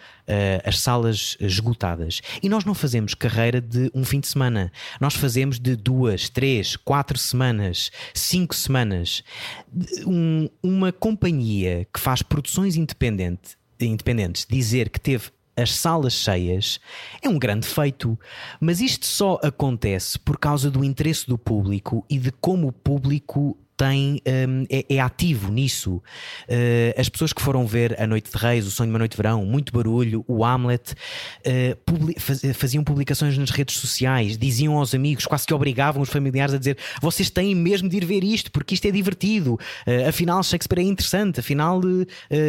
as salas esgotadas. E nós não fazemos carreira de um fim de semana, nós fazemos de duas, três, quatro semanas, cinco semanas. Um- uma companhia que faz produções independente, independentes dizer que teve as salas cheias é um grande feito, mas isto só acontece por causa do interesse do público e de como o público tem, hum, é, é ativo nisso. Uh, as pessoas que foram ver A Noite de Reis, O Sonho de uma Noite de Verão, Muito Barulho, o Hamlet, uh, publi- faz- faziam publicações nas redes sociais, diziam aos amigos, quase que obrigavam os familiares a dizer: vocês têm mesmo de ir ver isto, porque isto é divertido. Uh, afinal, Shakespeare é interessante, afinal,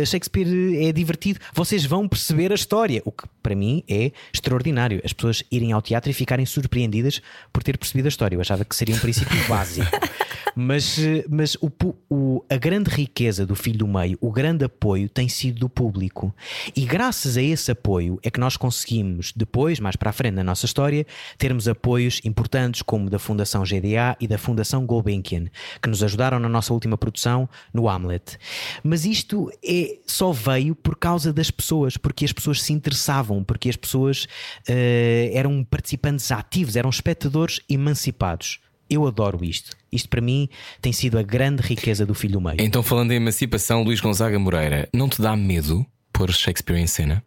Shakespeare é divertido. Vocês vão perceber a história. O que para mim é extraordinário. As pessoas irem ao teatro e ficarem surpreendidas por ter percebido a história. Eu achava que seria um princípio básico. Mas, mas o, o- a grande riqueza do Filho do Meio, o grande apoio tem sido do público. E graças a esse apoio é que nós conseguimos, depois, mais para a frente na nossa história, termos apoios importantes como da Fundação GDA e da Fundação Gulbenkian, que nos ajudaram na nossa última produção no Hamlet. Mas isto é, só veio por causa das pessoas, porque as pessoas se interessavam, porque as pessoas eh, eram participantes ativos, eram espectadores emancipados. Eu adoro isto. Isto para mim tem sido a grande riqueza do Filho do Meio. Então, falando em emancipação, Luís Gonzaga Moreira, não te dá medo pôr Shakespeare em cena?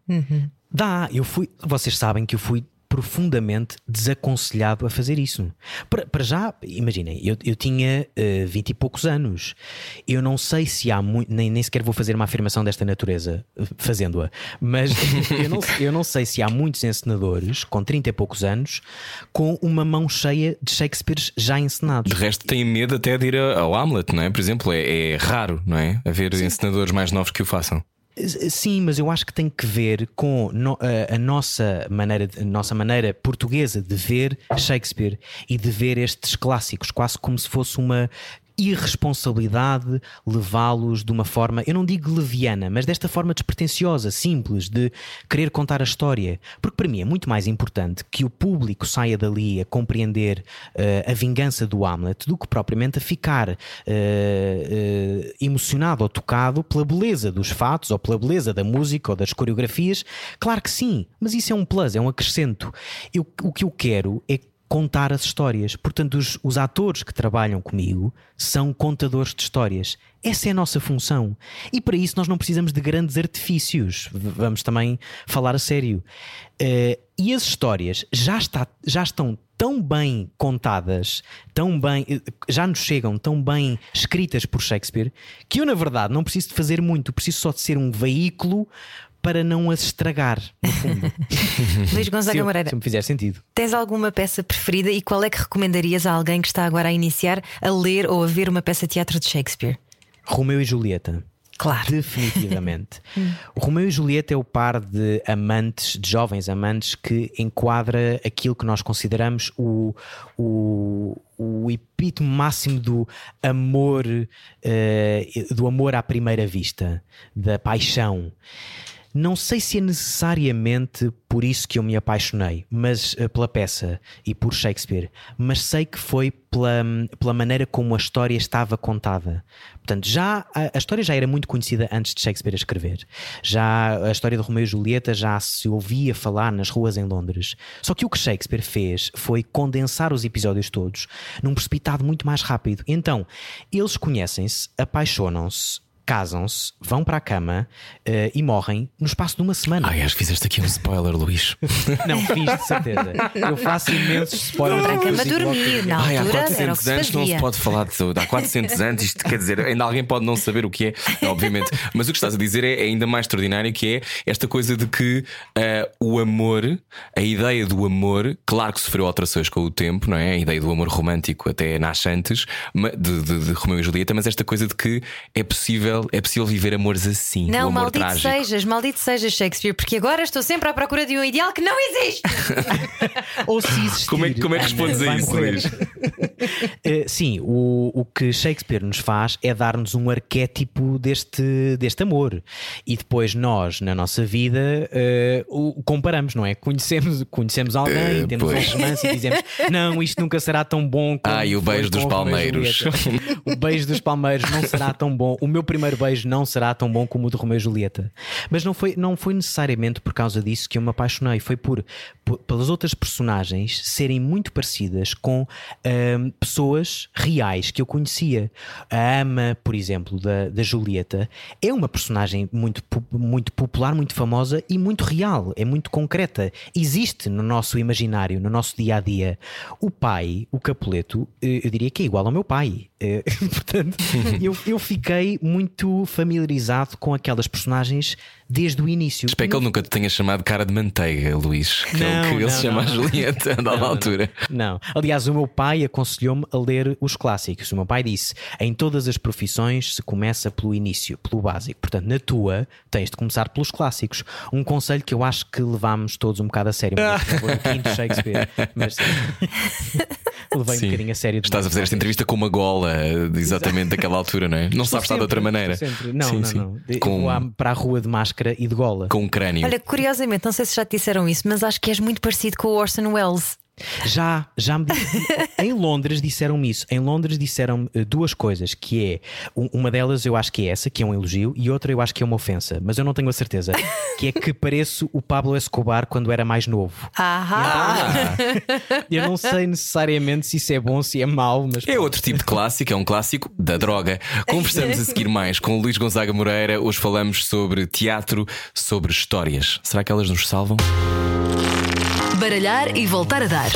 Dá, eu fui. Vocês sabem que eu fui profundamente desaconselhado a fazer isso. Para, para já, imaginem, eu, eu tinha eh, vinte e poucos anos. Eu não sei se há muito, nem, nem sequer vou fazer uma afirmação desta natureza eh, fazendo-a, mas eu não, eu não sei se há muitos encenadores com 30 e poucos anos com uma mão cheia de Shakespeares já encenados. De resto, tem medo até de ir ao Hamlet, não é? Por exemplo, é, é raro, não é? Haver encenadores mais novos que o façam. Sim, mas eu acho que tem que ver com a nossa maneira, a nossa maneira portuguesa de ver Shakespeare e de ver estes clássicos, quase como se fosse uma irresponsabilidade levá-los de uma forma, eu não digo leviana, mas desta forma despretensiosa, simples, de querer contar a história. Porque para mim é muito mais importante que o público saia dali a compreender eh, a vingança do Hamlet do que propriamente a ficar eh, eh, emocionado ou tocado pela beleza dos fatos ou pela beleza da música ou das coreografias. Claro que sim, mas isso é um plus, é um acrescento. Eu- o que eu quero é contar as histórias. Portanto, os, os atores que trabalham comigo são contadores de histórias. Essa é a nossa função. E para isso nós não precisamos de grandes artifícios. Vamos também falar a sério. Eh, e as histórias já, está, já estão tão bem contadas, tão bem, eh, já nos chegam tão bem escritas por Shakespeare, que eu, na verdade, não preciso de fazer muito, preciso só de ser um veículo para não as estragar, no fundo. Luís se, Gonzaga eu- Moreira, se me fizer sentido. tens alguma peça preferida e qual é que recomendarias a alguém que está agora a iniciar a ler ou a ver uma peça de teatro de Shakespeare? Romeu e Julieta. Claro. Definitivamente. o Romeu e Julieta é o par de amantes, de jovens amantes, que enquadra aquilo que nós consideramos o, o, o epítome máximo do amor, eh, do amor à primeira vista, da paixão. Não sei se é necessariamente por isso que eu me apaixonei, mas eh, pela peça e por Shakespeare, mas sei que foi pela, pela maneira como a história estava contada. Portanto, já a, a história já era muito conhecida antes de Shakespeare escrever. Já a história de Romeu e Julieta já se ouvia falar nas ruas em Londres. Só que o que Shakespeare fez foi condensar os episódios todos num precipitado muito mais rápido. Então, eles conhecem-se, apaixonam-se, casam-se, vão para a cama eh, e morrem no espaço de uma semana. Ai, acho que fizeste aqui um spoiler, Luís. Não, fiz de certeza. Eu faço imensos spoilers. Para a cama dormir, na Ai, há altura era o que 400 se anos não se pode falar de saúde. Há 400 anos, isto quer dizer, ainda alguém pode não saber o que é, obviamente. Mas o que estás a dizer é, é ainda mais extraordinário que é esta coisa de que eh, o amor, a ideia do amor, claro que sofreu alterações com o tempo, não é? A ideia do amor romântico até nasce antes de, de, de Romeu e Julieta, mas esta coisa de que é possível, é possível viver amores assim. Não, amor maldito trágico. sejas, maldito sejas, Shakespeare, porque agora estou sempre à procura de um ideal que não existe. Ou se existir. Como é, que- como é que respondes a isso. Luís? Eh, sim, o, o que Shakespeare nos faz é dar-nos um arquétipo deste, deste amor. E depois nós, na nossa vida, eh, o comparamos, não é? Conhecemos, conhecemos alguém, Eh, temos pois. um romance e dizemos: Não, isto nunca será tão bom como. Ah, e o beijo dos palmeiros. Julieta." o beijo dos palmeiros não será tão bom. O meu primeiro beijo não será tão bom como o de Romeu e Julieta. Mas não foi, não foi necessariamente por causa disso que eu me apaixonei. Foi por, por- pelas outras personagens serem muito parecidas com ahm, pessoas reais que eu conhecia. A ama, por exemplo, da, da Julieta, é uma personagem muito, muito popular, muito famosa e muito real. É muito concreta. Existe no nosso imaginário, no nosso dia a dia. O pai, o Capuleto, eh, eu diria que é igual ao meu pai. Eh, Portanto, eu, eu fiquei muito familiarizado com aquelas personagens desde o início. Espero que ele nunca te tenha chamado cara de manteiga, Luís. Que é o Não, que ele não, se chama não, não. Julieta a dada Não, não. altura. Não. Aliás, o meu pai aconselhou-me a ler os clássicos. O meu pai disse: em todas as profissões se começa pelo início, pelo básico. Portanto, na tua, tens de começar pelos clássicos. Um conselho que eu acho que levámos todos um bocado a sério. Mas, por favor, o quinto Shakespeare. Mas sim. levei Sim. um bocadinho a sério. Estás a fazer esta entrevista com uma gola de exatamente daquela altura, não é? Não sabes estar de outra maneira. Sempre. Não, Sim, não, sim. não. Com, vou para a rua de máscara e de gola. com um crânio. Olha, curiosamente, não sei se já te disseram isso, mas acho que és muito parecido com o Orson Welles. Já, já me disse- em Londres disseram-me isso. Em Londres disseram-me eh, duas coisas, que é um- uma delas eu acho que é essa, que é um elogio, e outra eu acho que é uma ofensa, mas eu não tenho a certeza, que é que pareço o Pablo Escobar quando era mais novo. Ahá! Eu não sei necessariamente se isso é bom, se é mau, mas É outro tipo de clássico, é um clássico da droga. Conversamos a seguir mais com o Luís Gonzaga Moreira. Hoje falamos sobre teatro, sobre histórias. Será que elas nos salvam? Baralhar e voltar a dar.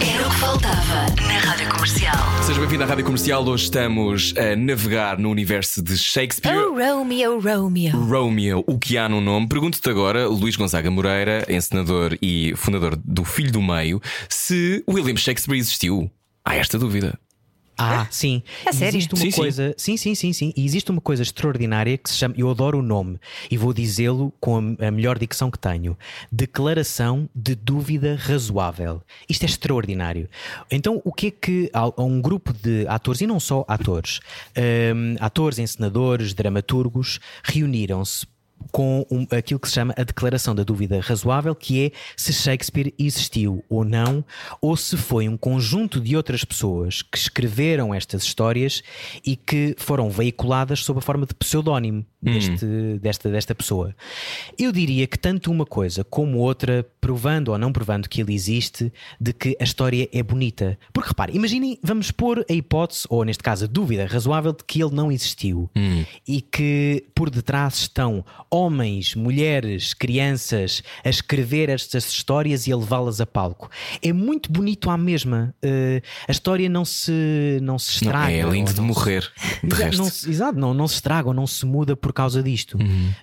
Era o que faltava na Rádio Comercial. Seja bem-vindo à Rádio Comercial. Hoje estamos a navegar no universo de Shakespeare. Oh, Romeo, Romeo. Romeo, o que há no nome? Pergunto-te agora, Luís Gonzaga Moreira, encenador e fundador do Filho do Meio, se William Shakespeare existiu. Há esta dúvida. Ah, sim. É sério? Existe uma Sim, sim. coisa, sim. sim, sim, sim, E existe uma coisa extraordinária que se chama, eu adoro o nome e vou dizê-lo com a, a melhor dicção que tenho: Declaração de dúvida razoável. Isto é extraordinário. Então, o que é que há há um grupo de atores e não só atores, hum, atores, encenadores, dramaturgos reuniram-se com um- aquilo que se chama a declaração da dúvida razoável, que é se Shakespeare existiu ou não, ou se foi um conjunto de outras pessoas que escreveram estas histórias e que foram veiculadas sob a forma de pseudónimo deste, desta, desta pessoa. Eu diria que tanto uma coisa como outra provando ou não provando que ele existe, de que a história é bonita. Porque repare, imaginem, vamos pôr a hipótese, ou neste caso a dúvida razoável, de que ele não existiu e que por detrás estão homens, mulheres, crianças a escrever estas histórias e a levá-las a palco. É muito bonito à mesma. Eh, a história não se, não se Não, estraga. é lindo de não morrer. De Exato, resto. não, se- exato, não, não se estraga ou não se muda por causa disto.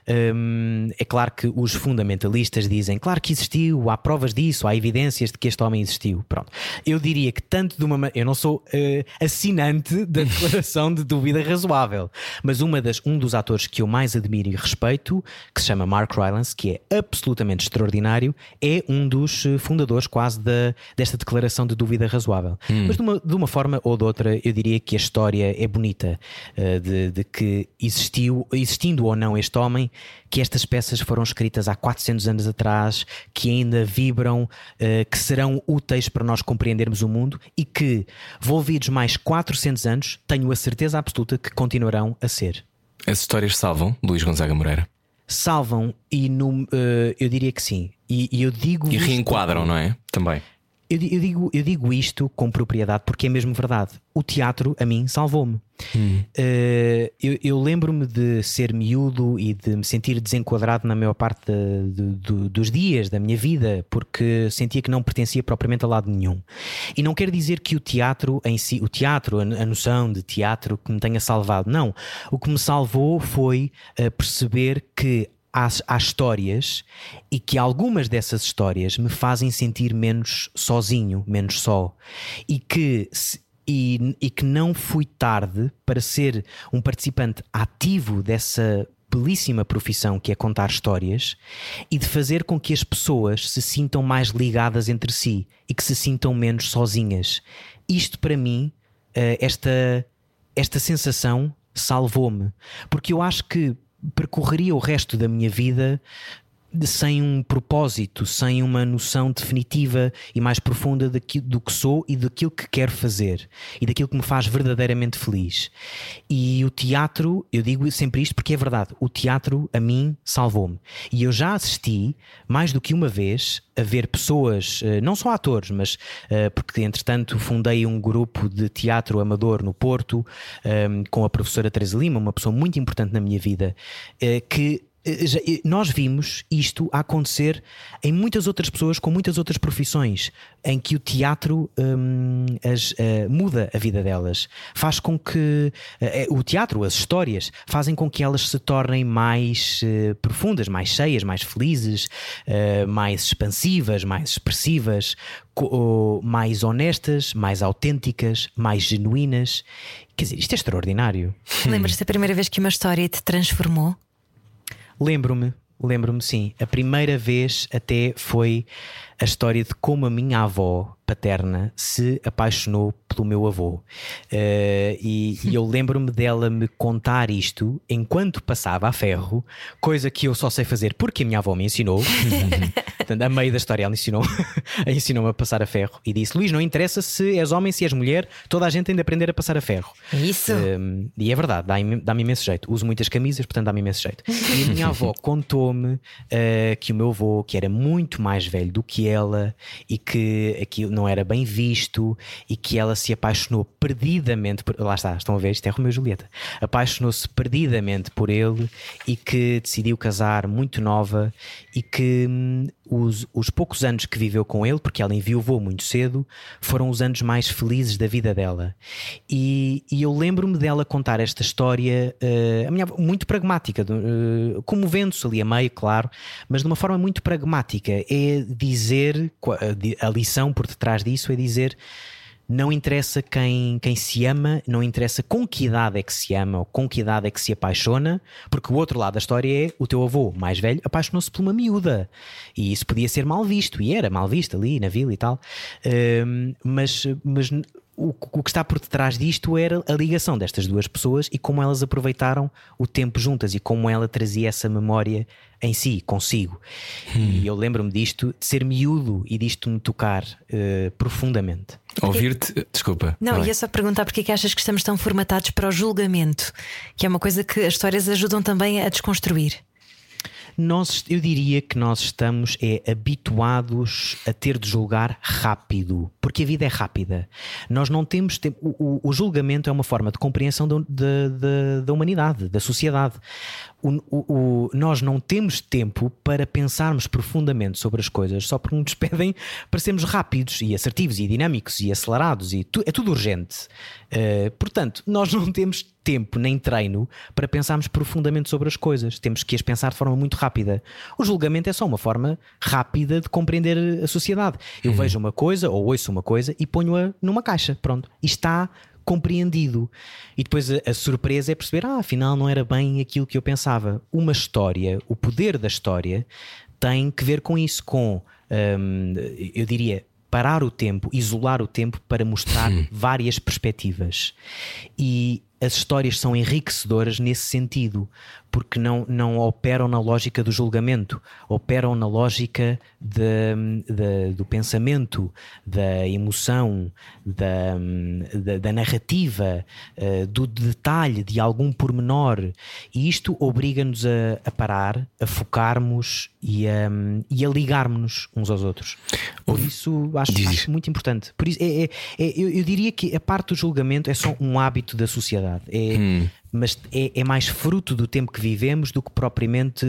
Hum, é claro que os fundamentalistas dizem, claro que existiu, há provas disso, há evidências de que este homem existiu. Pronto. Eu diria que tanto de uma ma- eu não sou eh, assinante da declaração de dúvida razoável, mas uma das, um dos atores que eu mais admiro e respeito, que se chama Mark Rylance, que é absolutamente extraordinário, é um dos eh, fundadores quase da, desta declaração de dúvida razoável. Mas de uma, de uma forma ou de outra, eu diria que a história é bonita, eh, de, de que existiu, existindo ou não este homem, que estas peças foram escritas há 400 anos atrás, que ainda vibram, eh, que serão úteis para nós compreendermos o mundo e que, volvidos mais 400 anos, tenho a certeza absoluta que continuarão a ser. As histórias salvam, Luís Gonzaga Moreira. Salvam e no, eh, eu diria que sim. E, e eu digo E reenquadram, não é? Também. Eu, eu digo, eu digo isto com propriedade porque é mesmo verdade. O teatro, a mim, salvou-me. Eh, eu eu lembro-me de ser miúdo e de me sentir desenquadrado na maior parte da- do- do- dos dias da minha vida, porque sentia que não pertencia propriamente a lado nenhum. E não quer dizer que o teatro em si, o teatro, a, a noção de teatro que me tenha salvado. Não. O que me salvou foi eh, perceber que há, há histórias e que algumas dessas histórias me fazem sentir menos sozinho, menos só. E que, e, e que não fui tarde para ser um participante ativo dessa belíssima profissão que é contar histórias e de fazer com que as pessoas se sintam mais ligadas entre si e que se sintam menos sozinhas. Isto para mim, eh, esta, esta sensação salvou-me, porque eu acho que percorreria o resto da minha vida sem um propósito, sem uma noção definitiva e mais profunda daqui- do que sou e daquilo que quero fazer e daquilo que me faz verdadeiramente feliz. E o teatro, eu digo sempre isto porque é verdade, o teatro a mim salvou-me. E eu já assisti mais do que uma vez a ver pessoas, eh, não só atores, mas eh, porque entretanto fundei um grupo de teatro amador no Porto eh, com a professora Teresa Lima, uma pessoa muito importante na minha vida, que nós vimos isto acontecer em muitas outras pessoas com muitas outras profissões, em que o teatro hum, as, eh, muda a vida delas, faz com que eh, eh, o teatro, as histórias, fazem com que elas se tornem mais eh, profundas, mais cheias, mais felizes, eh, mais expansivas, mais expressivas, mais honestas, mais autênticas, mais genuínas. Quer dizer, isto é extraordinário. Lembras-te da primeira vez que uma história te transformou? Lembro-me, lembro-me sim. A primeira vez até foi a história de como a minha avó paterna se apaixonou pelo meu avô. Eh, e, e eu lembro-me dela me contar isto enquanto passava a ferro, coisa que eu só sei fazer porque a minha avó me ensinou. Portanto, a meio da história ela ensinou, ensinou-me a passar a ferro e disse: Luís, não interessa se és homem, se és mulher, toda a gente tem de aprender a passar a ferro. Isso. Um, e é verdade, dá- dá-me imenso jeito. Uso muitas camisas, portanto dá-me imenso jeito. E a minha avó contou-me uh, que o meu avô, que era muito mais velho do que ela e que aquilo não era bem visto e que ela se apaixonou perdidamente por. Lá está, estão a ver? Isto é Romeu e Julieta. Apaixonou-se perdidamente por ele e que decidiu casar muito nova e que hum, os, os poucos anos que viveu com ele, porque ela enviou muito cedo, foram os anos mais felizes da vida dela. E, e eu lembro-me dela contar esta história, a minha muito pragmática, eh, comovendo-se ali a meio, claro, mas de uma forma muito pragmática. É dizer, a lição por detrás disso é dizer. Não interessa quem, quem se ama, não interessa com que idade é que se ama ou com que idade é que se apaixona, porque o outro lado da história é o teu avô mais velho apaixonou-se por uma miúda e isso podia ser mal visto, e era mal visto ali na vila e tal. Hum, mas mas o, o que está por detrás disto era a ligação destas duas pessoas e como elas aproveitaram o tempo juntas e como ela trazia essa memória em si, consigo. E eu lembro-me disto, de ser miúdo e disto me tocar eh, profundamente. Ouvir-te. Desculpa. Não, ia só perguntar porque é que achas que estamos tão formatados para o julgamento, que é uma coisa que as histórias ajudam também a desconstruir. Nós, eu diria que nós estamos é, habituados a ter de julgar rápido, porque a vida é rápida. Nós não temos tempo. O, o, julgamento é uma forma de compreensão da, da, da humanidade, da sociedade. O, o, nós não temos tempo para pensarmos profundamente sobre as coisas só porque nos pedem para sermos rápidos e assertivos e dinâmicos e acelerados e tu, é tudo urgente. Uh, portanto, nós não temos tempo nem treino para pensarmos profundamente sobre as coisas. Temos que as pensar de forma muito rápida. O julgamento é só uma forma rápida de compreender a sociedade. Eu uhum. vejo uma coisa ou ouço uma coisa e ponho-a numa caixa. Pronto. E está compreendido. E depois a, a, surpresa é perceber, ah, afinal não era bem aquilo que eu pensava. Uma história, o poder da história, tem que ver com isso, com, hum, eu diria, parar o tempo, isolar o tempo para mostrar várias perspectivas. E as histórias são enriquecedoras nesse sentido, porque não, não operam na lógica do julgamento, operam na lógica de, de, do pensamento, da emoção, da, da, da narrativa, uh, do detalhe, de algum pormenor. E isto obriga-nos a, a, parar, a focarmos e a, e a ligarmos-nos uns aos outros. Por isso acho, acho muito importante. Por isso, é, é, é, eu, eu diria que a parte do julgamento é só um hábito da sociedade. É, hum mas é, é, mais fruto do tempo que vivemos do que propriamente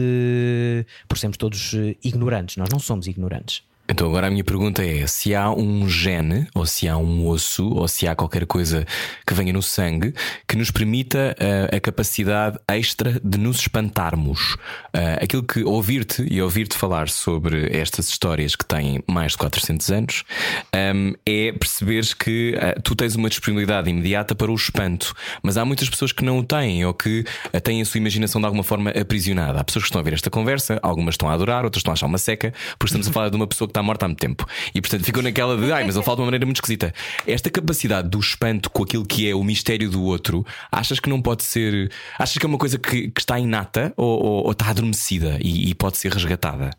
por sermos todos eh, ignorantes. Nós não somos ignorantes. Então agora a minha pergunta é: se há um gene, ou se há um osso, ou se há qualquer coisa que venha no sangue que nos permita uh, a capacidade extra de nos espantarmos. Uh, aquilo que ouvir-te e ouvir-te falar sobre estas histórias que têm mais de 400 anos um, ehm, é perceberes que uh, tu tens uma disponibilidade imediata para o espanto, mas há muitas pessoas que não o têm ou que têm a sua imaginação de alguma forma aprisionada. Há pessoas que estão a ver esta conversa, algumas estão a adorar, outras estão a achar uma seca, porque estamos a falar de uma pessoa que está morta há muito tempo. E portanto ficou naquela de, ai, mas ele fala de uma maneira muito esquisita. Esta capacidade do espanto com aquilo que é o mistério do outro, achas que não pode ser. Achas que é uma coisa que, que está inata ou, ou, ou está adormecida e, e pode ser resgatada?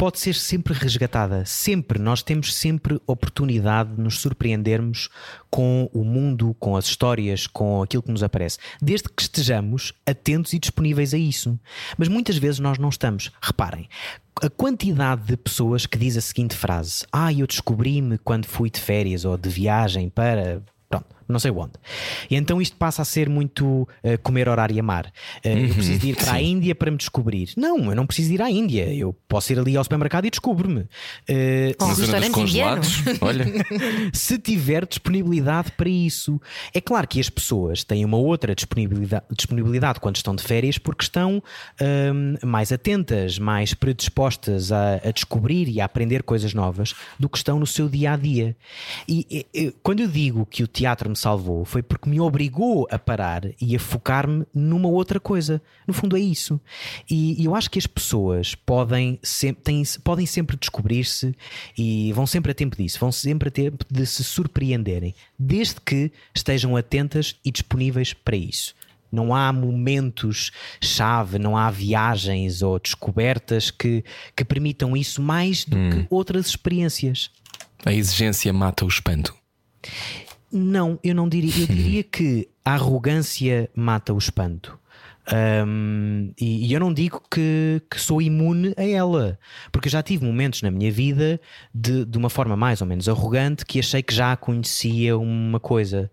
Pode ser sempre resgatada. Sempre. Nós temos sempre oportunidade de nos surpreendermos com o mundo, com as histórias, com aquilo que nos aparece. Desde que estejamos atentos e disponíveis a isso. Mas muitas vezes nós não estamos. Reparem, a quantidade de pessoas que diz a seguinte frase: Ah, eu descobri-me quando fui de férias ou de viagem para não sei onde. E então isto passa a ser muito uh, comer horário e amar. Uh, uhum, eu preciso ir para sim. a Índia para me descobrir. Não, eu não preciso ir à Índia. Eu posso ir ali ao supermercado e descubro-me. Uh, oh, restaurante congelados, olha. se tiver disponibilidade para isso. É claro que as pessoas têm uma outra disponibilidade, disponibilidade quando estão de férias porque estão um, mais atentas, mais predispostas a, a, descobrir e a aprender coisas novas do que estão no seu dia a dia. E, e quando eu digo que o teatro me salvou foi porque me obrigou a parar e a focar-me numa outra coisa. No fundo, é isso. E, e eu acho que as pessoas podem, sem, têm, podem sempre descobrir-se e vão sempre a tempo disso, vão sempre a tempo de se surpreenderem, desde que estejam atentas e disponíveis para isso. Não há momentos-chave, não há viagens ou descobertas que, que permitam isso mais do hum. que outras experiências. A exigência mata o espanto. Não, eu não diria. Eu diria que a arrogância mata o espanto. Um, e, e, eu não digo que, que, sou imune a ela, porque já tive momentos na minha vida de, de, uma forma mais ou menos arrogante que achei que já conhecia uma coisa.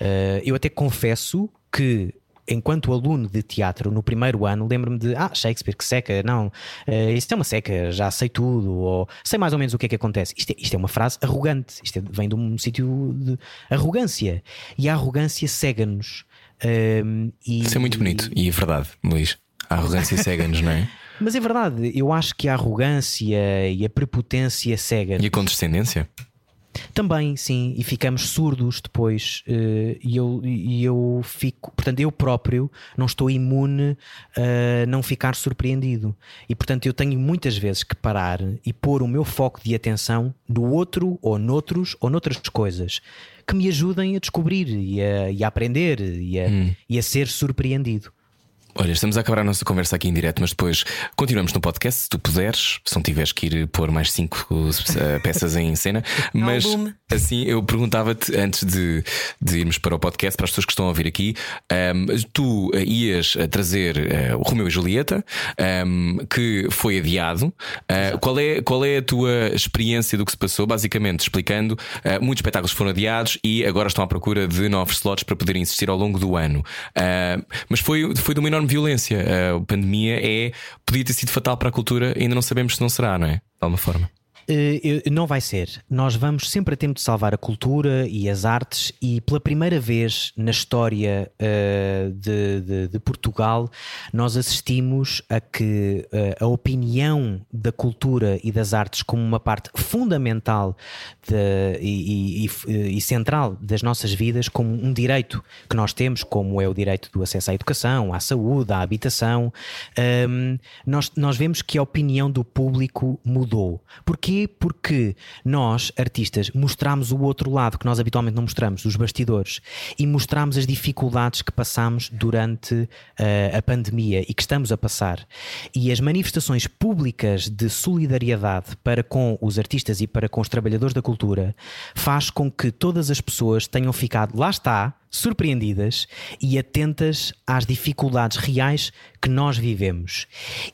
Uh, eu até confesso que enquanto aluno de teatro no primeiro ano, lembro-me de ah, Shakespeare, que seca, não, uh, isto é uma seca, já sei tudo, ou sei mais ou menos o que é que acontece. Isto é, isto é uma frase arrogante, isto é, vem de um sítio de arrogância. E a arrogância cega-nos. Uh, Isso é muito bonito e é verdade, Luís. A arrogância cega-nos, não é? Mas é verdade, eu acho que a arrogância e a prepotência cega. E a condescendência? Também, sim, e ficamos surdos depois. Uh, e, eu, e eu fico, portanto, eu próprio não estou imune a não ficar surpreendido. E portanto, eu tenho muitas vezes que parar e pôr o meu foco de atenção no outro, ou noutros, ou noutras coisas que me ajudem a descobrir e a, e a aprender e a, hum. e a ser surpreendido. Olha, estamos a acabar a nossa conversa aqui em direto, mas depois continuamos no podcast, se tu puderes, se não tiveres que ir pôr mais cinco uh, peças em cena. Mas Álbum. assim, eu perguntava-te antes de, de irmos para o podcast, para as pessoas que estão a ouvir aqui, um, tu uh, ias uh, trazer uh, o Romeu e Julieta, um, que foi adiado. Uh, qual, é, qual é a tua experiência do que se passou? Basicamente, explicando, uh, muitos espetáculos foram adiados e agora estão à procura de novos slots para poderem existir ao longo do ano. Mas foi, foi de uma enorme violência. Uh, a pandemia é, podia ter sido fatal para a cultura, ainda não sabemos se não será, não é? De alguma forma. Eh, não vai ser. Nós vamos sempre a tempo de salvar a cultura e as artes, e pela primeira vez na história eh, de, de- de Portugal, nós assistimos a que eh, a opinião da cultura e das artes, como uma parte fundamental de- e, e- e- central das nossas vidas, como um direito que nós temos, como é o direito do acesso à educação, à saúde, à habitação, hum, nós, nós vemos que a opinião do público mudou. Porquê? Porque nós, artistas, mostramos o outro lado que nós habitualmente não mostramos, os bastidores, e mostramos as dificuldades que passamos durante eh, a pandemia e que estamos a passar. E as manifestações públicas de solidariedade para com os artistas e para com os trabalhadores da cultura faz com que todas as pessoas tenham ficado, lá está, surpreendidas e atentas às dificuldades reais que nós vivemos.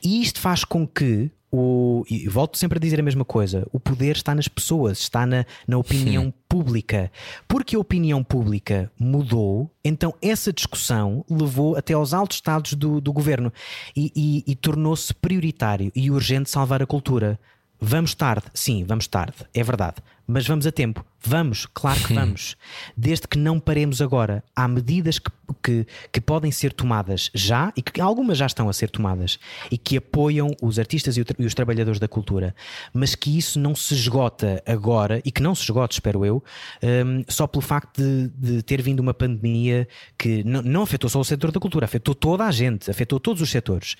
E isto faz com que o, e volto sempre a dizer a mesma coisa: o poder está nas pessoas, está na, na opinião pública. Porque a opinião pública mudou, então essa discussão levou até aos altos estados do, do governo e, e- e tornou-se prioritário e urgente salvar a cultura. Vamos tarde, sim, vamos tarde, é verdade. Mas vamos a tempo. Vamos, claro que vamos. Desde que não paremos agora. Há medidas que, que, que podem ser tomadas já e que algumas já estão a ser tomadas e que apoiam os artistas e, o e os trabalhadores da cultura. Mas que isso não se esgota agora e que não se esgote, espero eu, hum, só pelo facto de, de ter vindo uma pandemia que não, não afetou só o setor da cultura, afetou toda a gente, afetou todos os setores.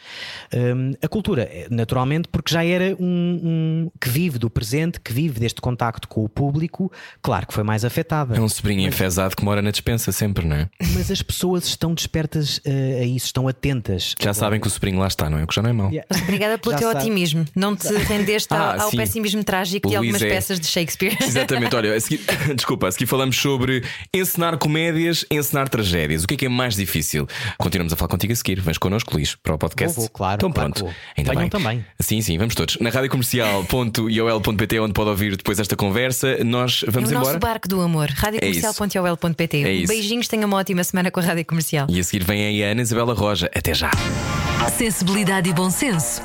Hum, a cultura, eh, naturalmente, porque já era um, um que vive do presente, que vive deste contacto com o público, claro que foi mais afetada. É um sobrinho enfesado que mora na dispensa sempre, não é? Mas as pessoas estão despertas eh, a isso, estão atentas. Já sabem que o sobrinho lá está, não é? O que já não é mau. Yeah. Obrigada pelo Já teu sabe. otimismo. Não te rendeste ao, Ah, ao sim. pessimismo trágico de algumas é- peças de Shakespeare. Exatamente, olha, a seguir, desculpa, a seguir falamos sobre encenar comédias, encenar tragédias. O que é que é mais difícil? Continuamos a falar contigo a seguir. Vens connosco, Luís, para o podcast. Vou, vou, claro, Então claro pronto. vou. Ainda Venham bem. também. Sim, sim, vamos todos. Na radiocomercial.iol.pt, onde pode ouvir depois esta conversa. Nós vamos é o embora. nosso barco do amor. radiocomercial.ol.pt. É isso. Beijinhos, tenha uma ótima semana com a Rádio Comercial. E a seguir vem aí a Ana Isabela Roja. Até já. Sensibilidade e bom senso.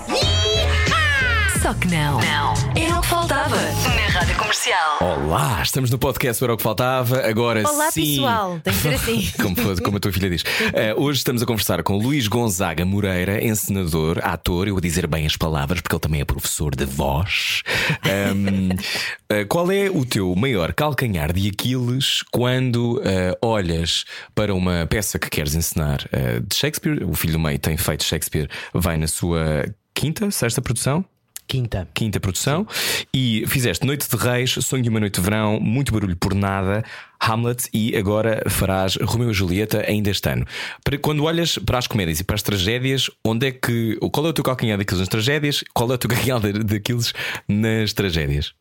Só que não. Não. Era o que faltava na Rádio Comercial. Olá, estamos no podcast Era o que faltava. Agora Olá, sim. pessoal. Tem que ser assim. como, como a tua filha diz. Eh, hoje estamos a conversar com Luís Gonzaga Moreira, encenador, ator. Eu vou dizer bem as palavras porque ele também é professor de voz. Ahm, eh, qual é o teu maior calcanhar de Aquiles quando eh, olhas para uma peça que queres encenar eh, de Shakespeare? O filho do meio tem feito Shakespeare, vai na sua quinta, sexta produção? Quinta. quinta produção e fizeste Noite de Reis, Sonho de uma Noite de Verão, Muito Barulho por Nada, Hamlet e agora farás Romeu e Julieta ainda este ano. Para- Quando olhas para as comédias e para as tragédias, onde é que. Qual é o teu calcanhar daqueles nas tragédias? Qual é o teu calcanhar da- daqueles nas tragédias?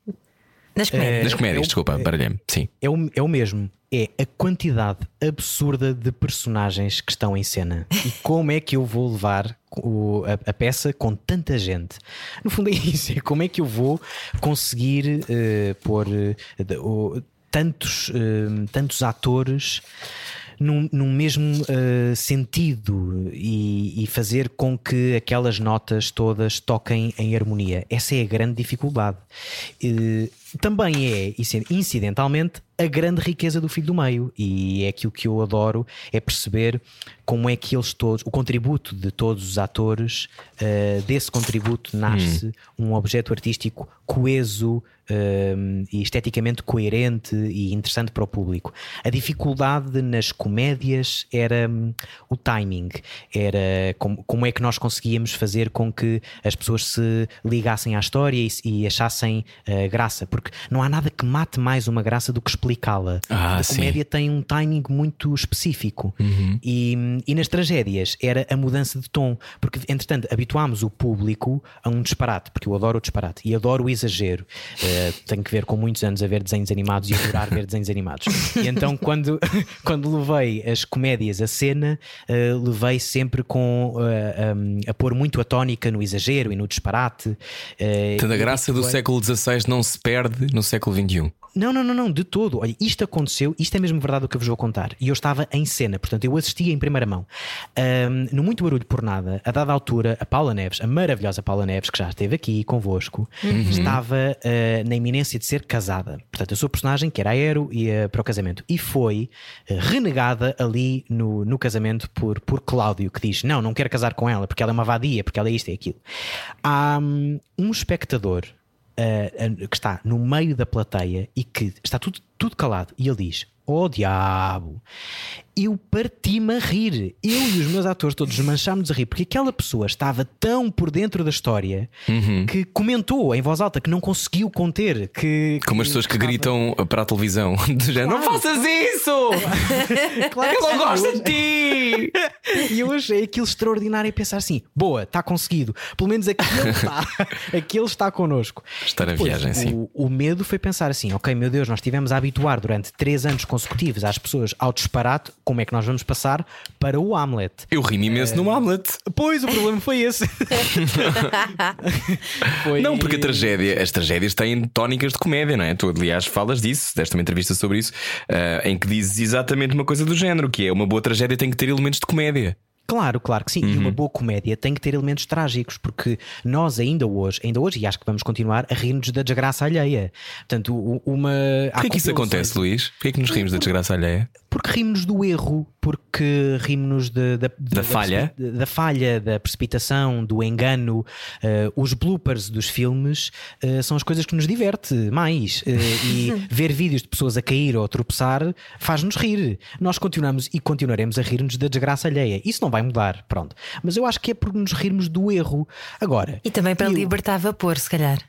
Nas comédias. nas comédias, eu- desculpa, baralhei-me. Sim. É o, é o mesmo. É a quantidade absurda de personagens que estão em cena. E como é que eu vou levar o- a, a peça com tanta gente? No fundo é isso. É como é que eu vou conseguir eh, pôr o- tantos, eh, tantos atores num, num mesmo eh, sentido e, e fazer com que aquelas notas todas toquem em harmonia. Essa é a grande dificuldade. Também é, inci- incidentalmente, a grande riqueza do filho do meio. E é aquilo que eu adoro, é perceber como é que eles todos, o contributo de todos os atores, eh, desse contributo nasce um objeto artístico coeso eh, e esteticamente coerente e interessante para o público. A dificuldade nas comédias era hum, o timing, era como, como é que nós conseguíamos fazer com que as pessoas se ligassem à história e, e achassem eh, graça, porque não há nada que mate mais uma graça do que explicar aplicá-la. Ah, a sim. comédia tem um timing muito específico. E, e nas tragédias era a mudança de tom, porque entretanto habituámos o público a um disparate, porque eu adoro o disparate e adoro o exagero. Eh, tenho que ver com muitos anos a ver desenhos animados e adorar ver desenhos animados. E então, quando, quando levei as comédias a cena, eh, levei sempre com eh, um, a pôr muito a tónica no exagero e no disparate. eh, Portanto, a e graça do século XVI não se perde no século XXI. não, não, não, não, de todo. Olha, isto aconteceu, isto é mesmo verdade o que eu vos vou contar. E eu estava em cena, portanto, eu assistia em primeira mão. Ahm, no Muito Barulho por Nada, a dada altura, a Paula Neves, a maravilhosa Paula Neves, que já esteve aqui convosco, estava ah, na iminência de ser casada. Portanto, a sua personagem, que era aero, ia para o casamento. E foi ah, renegada ali no, no casamento por, por Cláudio, que diz: Não, não quero casar com ela, porque ela é uma vadia, porque ela é isto e aquilo. Há um espectador uh, que está no meio da plateia e que está tudo, tudo calado e ele diz: Oh diabo, eu parti-me a rir. Eu e os meus atores todos desmanchámos a rir porque aquela pessoa estava tão por dentro da história que comentou em voz alta que não conseguiu conter. Que, Como as pessoas que estava- gritam para a televisão: género, Não Claro. faças isso! Claro que Eu não gosto de ti! E eu achei aquilo extraordinário e pensar assim: boa, está conseguido. Pelo menos aquele está, aquele está connosco. Estar a Depois, viagem, sim. o, o medo foi pensar assim: ok, meu Deus, nós estivemos a habituar durante três anos consecutivos às pessoas ao disparate, como é que nós vamos passar para o Hamlet? Eu ri-me imenso no Hamlet. Pois, o problema foi esse. Foi- Não, porque a tragédia, as tragédias têm tónicas de comédia, não é? Tu, aliás, falas disso, deste uma entrevista sobre isso, ah, em que dizes exatamente uma coisa do género, que é uma boa tragédia tem que ter elementos de comédia. Claro, claro que sim. E Uhum. uma boa comédia tem que ter elementos trágicos, porque nós ainda hoje, ainda hoje, e acho que vamos continuar a rir-nos da desgraça alheia. Portanto, uma. Porquê que isso acontece, Luís? Porquê que nos rimos da desgraça alheia? Porque rimos do erro, porque rimos de- da, de- Da falha? precipi- da falha, da precipitação, do engano. Eh, os bloopers dos filmes eh, são as coisas que nos diverte mais. Eh, e ver vídeos de pessoas a cair ou a tropeçar faz-nos rir. Nós continuamos e continuaremos a rir-nos da desgraça alheia. Isso não vai mudar, pronto. Mas eu acho que é por nos rirmos do erro. Agora. E também para eu- libertar vapor, se calhar.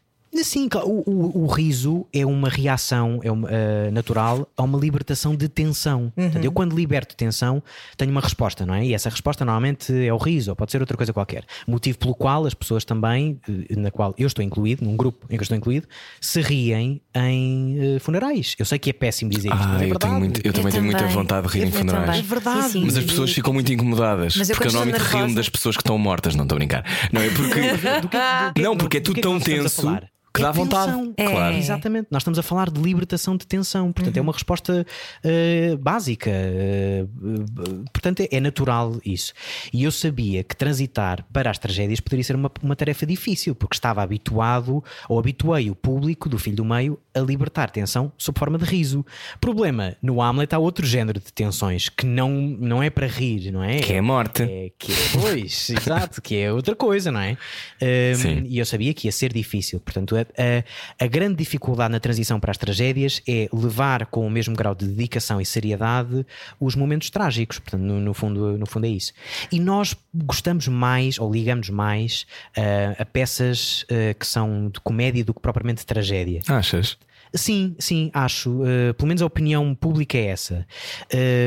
Sim, claro, o, o- o riso é uma reação é uma, eh, natural a uma libertação de tensão. Portanto, eu, quando liberto tensão, tenho uma resposta, não é? E essa resposta normalmente é o riso, ou pode ser outra coisa qualquer. Motivo pelo qual as pessoas também, eh, na qual eu estou incluído, num grupo em que eu estou incluído, se riem em eh, funerais. Eu sei que é péssimo dizer isto, Ah, mas é eu, verdade. tenho muito- eu também tenho muita vontade de rir em Eu funerais. também. É verdade. Sim, sim. Mas as pessoas ficam muito incomodadas. Mas eu porque eu normalmente rio-me das pessoas que estão mortas, não estou a brincar. Não, é porque. Do que- do que- Não, porque é tudo é que tão tenso? Que É dá vontade. tensão. Claro. Exatamente. Nós estamos a falar de libertação de tensão. Portanto, é uma resposta eh, básica. eh, portanto, é, é natural isso. E eu sabia que transitar para as tragédias poderia ser uma, uma tarefa difícil, porque estava habituado ou habituei o público do Filho do Meio a libertar tensão sob forma de riso. Problema: no Hamlet há outro género de tensões que não, não é para rir, não é? Que é a morte. É, que é, pois, exato, que é outra coisa, não é? Um, Sim. e eu sabia que ia ser difícil. Portanto, a, a, grande dificuldade na transição para as tragédias é levar com o mesmo grau de dedicação e seriedade os momentos trágicos. Portanto, no, no fundo, no fundo é isso. E nós gostamos mais, ou ligamos mais, ah, a peças ah, que são de comédia do que propriamente de tragédia. Achas? Sim, sim, acho. Uh, pelo menos a opinião pública é essa.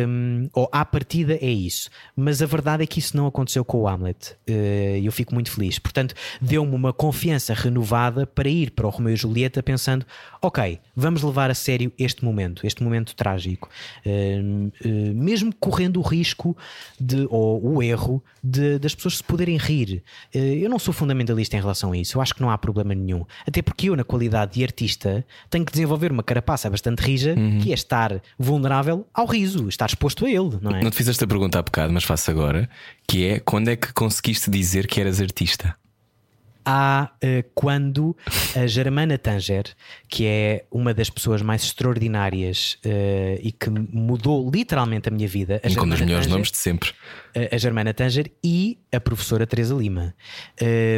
Um, ou à partida é isso. Mas a verdade é que isso não aconteceu com o Hamlet. Uh, E eu fico muito feliz. Portanto, deu-me uma confiança renovada para ir para o Romeu e Julieta pensando: ok, vamos levar a sério este momento, este momento trágico. Uh, mesmo correndo o risco de, ou o erro de, das pessoas se poderem rir. Uh, Eu não sou fundamentalista em relação a isso. Eu acho que não há problema nenhum. Até porque eu, na qualidade de artista, tenho que desenvolver uma carapaça bastante rija, que é estar vulnerável ao riso, estar exposto a ele, não é? Não te fiz esta pergunta há bocado, mas faço agora. Que é quando é que conseguiste dizer que eras artista? há eh, quando a Germana Tanger, que é uma das pessoas mais extraordinárias eh, e que mudou literalmente a minha vida, a Um dos melhores Tanger- nomes de sempre. A, Germana Tanger e a professora Teresa Lima,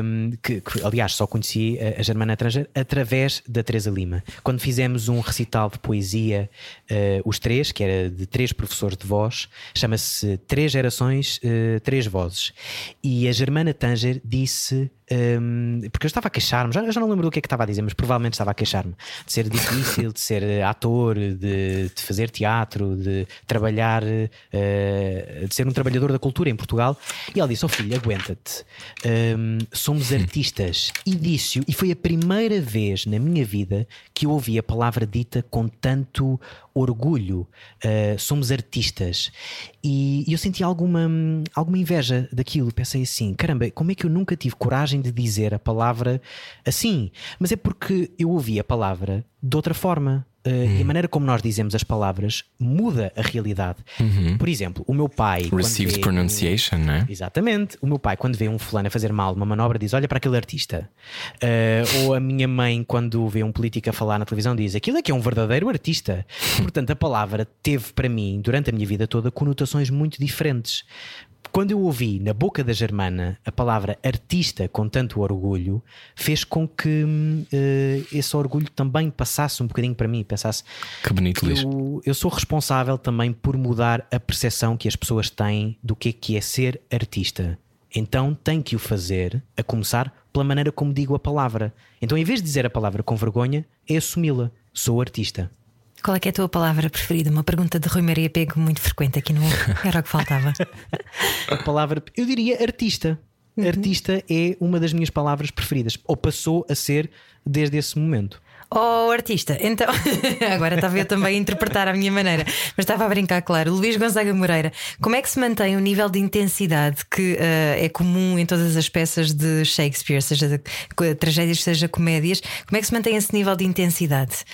um, que, que, aliás só conheci a, Germana Tanger através da Teresa Lima. Quando fizemos um recital de poesia, uh, os três, que era de três professores de voz, chama-se Três Gerações, uh, Três Vozes. E a Germana Tanger disse um, porque eu estava a queixar-me, já, já não lembro do que é que estava a dizer, mas provavelmente estava a queixar-me de ser difícil, de ser eh, ator, de, de fazer teatro, de trabalhar, uh, de ser um trabalhador da cultura em Portugal. E ela disse: Oh filho, aguenta-te, um, somos artistas. E disse e foi a primeira vez na minha vida que eu ouvi a palavra dita com tanto orgulho. Uh, somos artistas. E, e eu senti alguma, alguma inveja daquilo. Pensei assim: caramba, como é que eu nunca tive coragem de dizer a palavra assim? Mas é porque eu ouvi a palavra de outra forma. Uh, E a maneira como nós dizemos as palavras muda a realidade. Por exemplo, o meu pai. Received pronunciation, não é? Exatamente. O meu pai, quando vê um fulano a fazer mal uma manobra, diz: Olha para aquele artista. Uh, ou a minha mãe, quando vê um político a falar na televisão, diz: Aquilo é que é um verdadeiro artista. Portanto, a palavra teve para mim, durante a minha vida toda, conotações muito diferentes. Quando eu ouvi na boca da Germana a palavra artista com tanto orgulho, fez com que eh, esse orgulho também passasse um bocadinho para mim, pensasse Que bonito, Luís. eu, eu sou responsável também por mudar a percepção que as pessoas têm do que é que é ser artista. Então tenho que o fazer, a começar pela maneira como digo a palavra. Então, em vez de dizer a palavra com vergonha, é assumi-la. Sou artista. Qual é é a tua palavra preferida? Uma pergunta de Rui Maria Pego muito frequente aqui no Era o que faltava. A palavra, eu diria artista. Artista é uma das minhas palavras preferidas, ou passou a ser desde esse momento. Oh, artista, então agora estava eu também a interpretar à minha maneira, mas estava a brincar, claro. Luís Gonzaga Moreira, como é que se mantém o nível de intensidade que eh, é comum em todas as peças de Shakespeare, seja de, tragédias, seja comédias? Como é que se mantém esse nível de intensidade?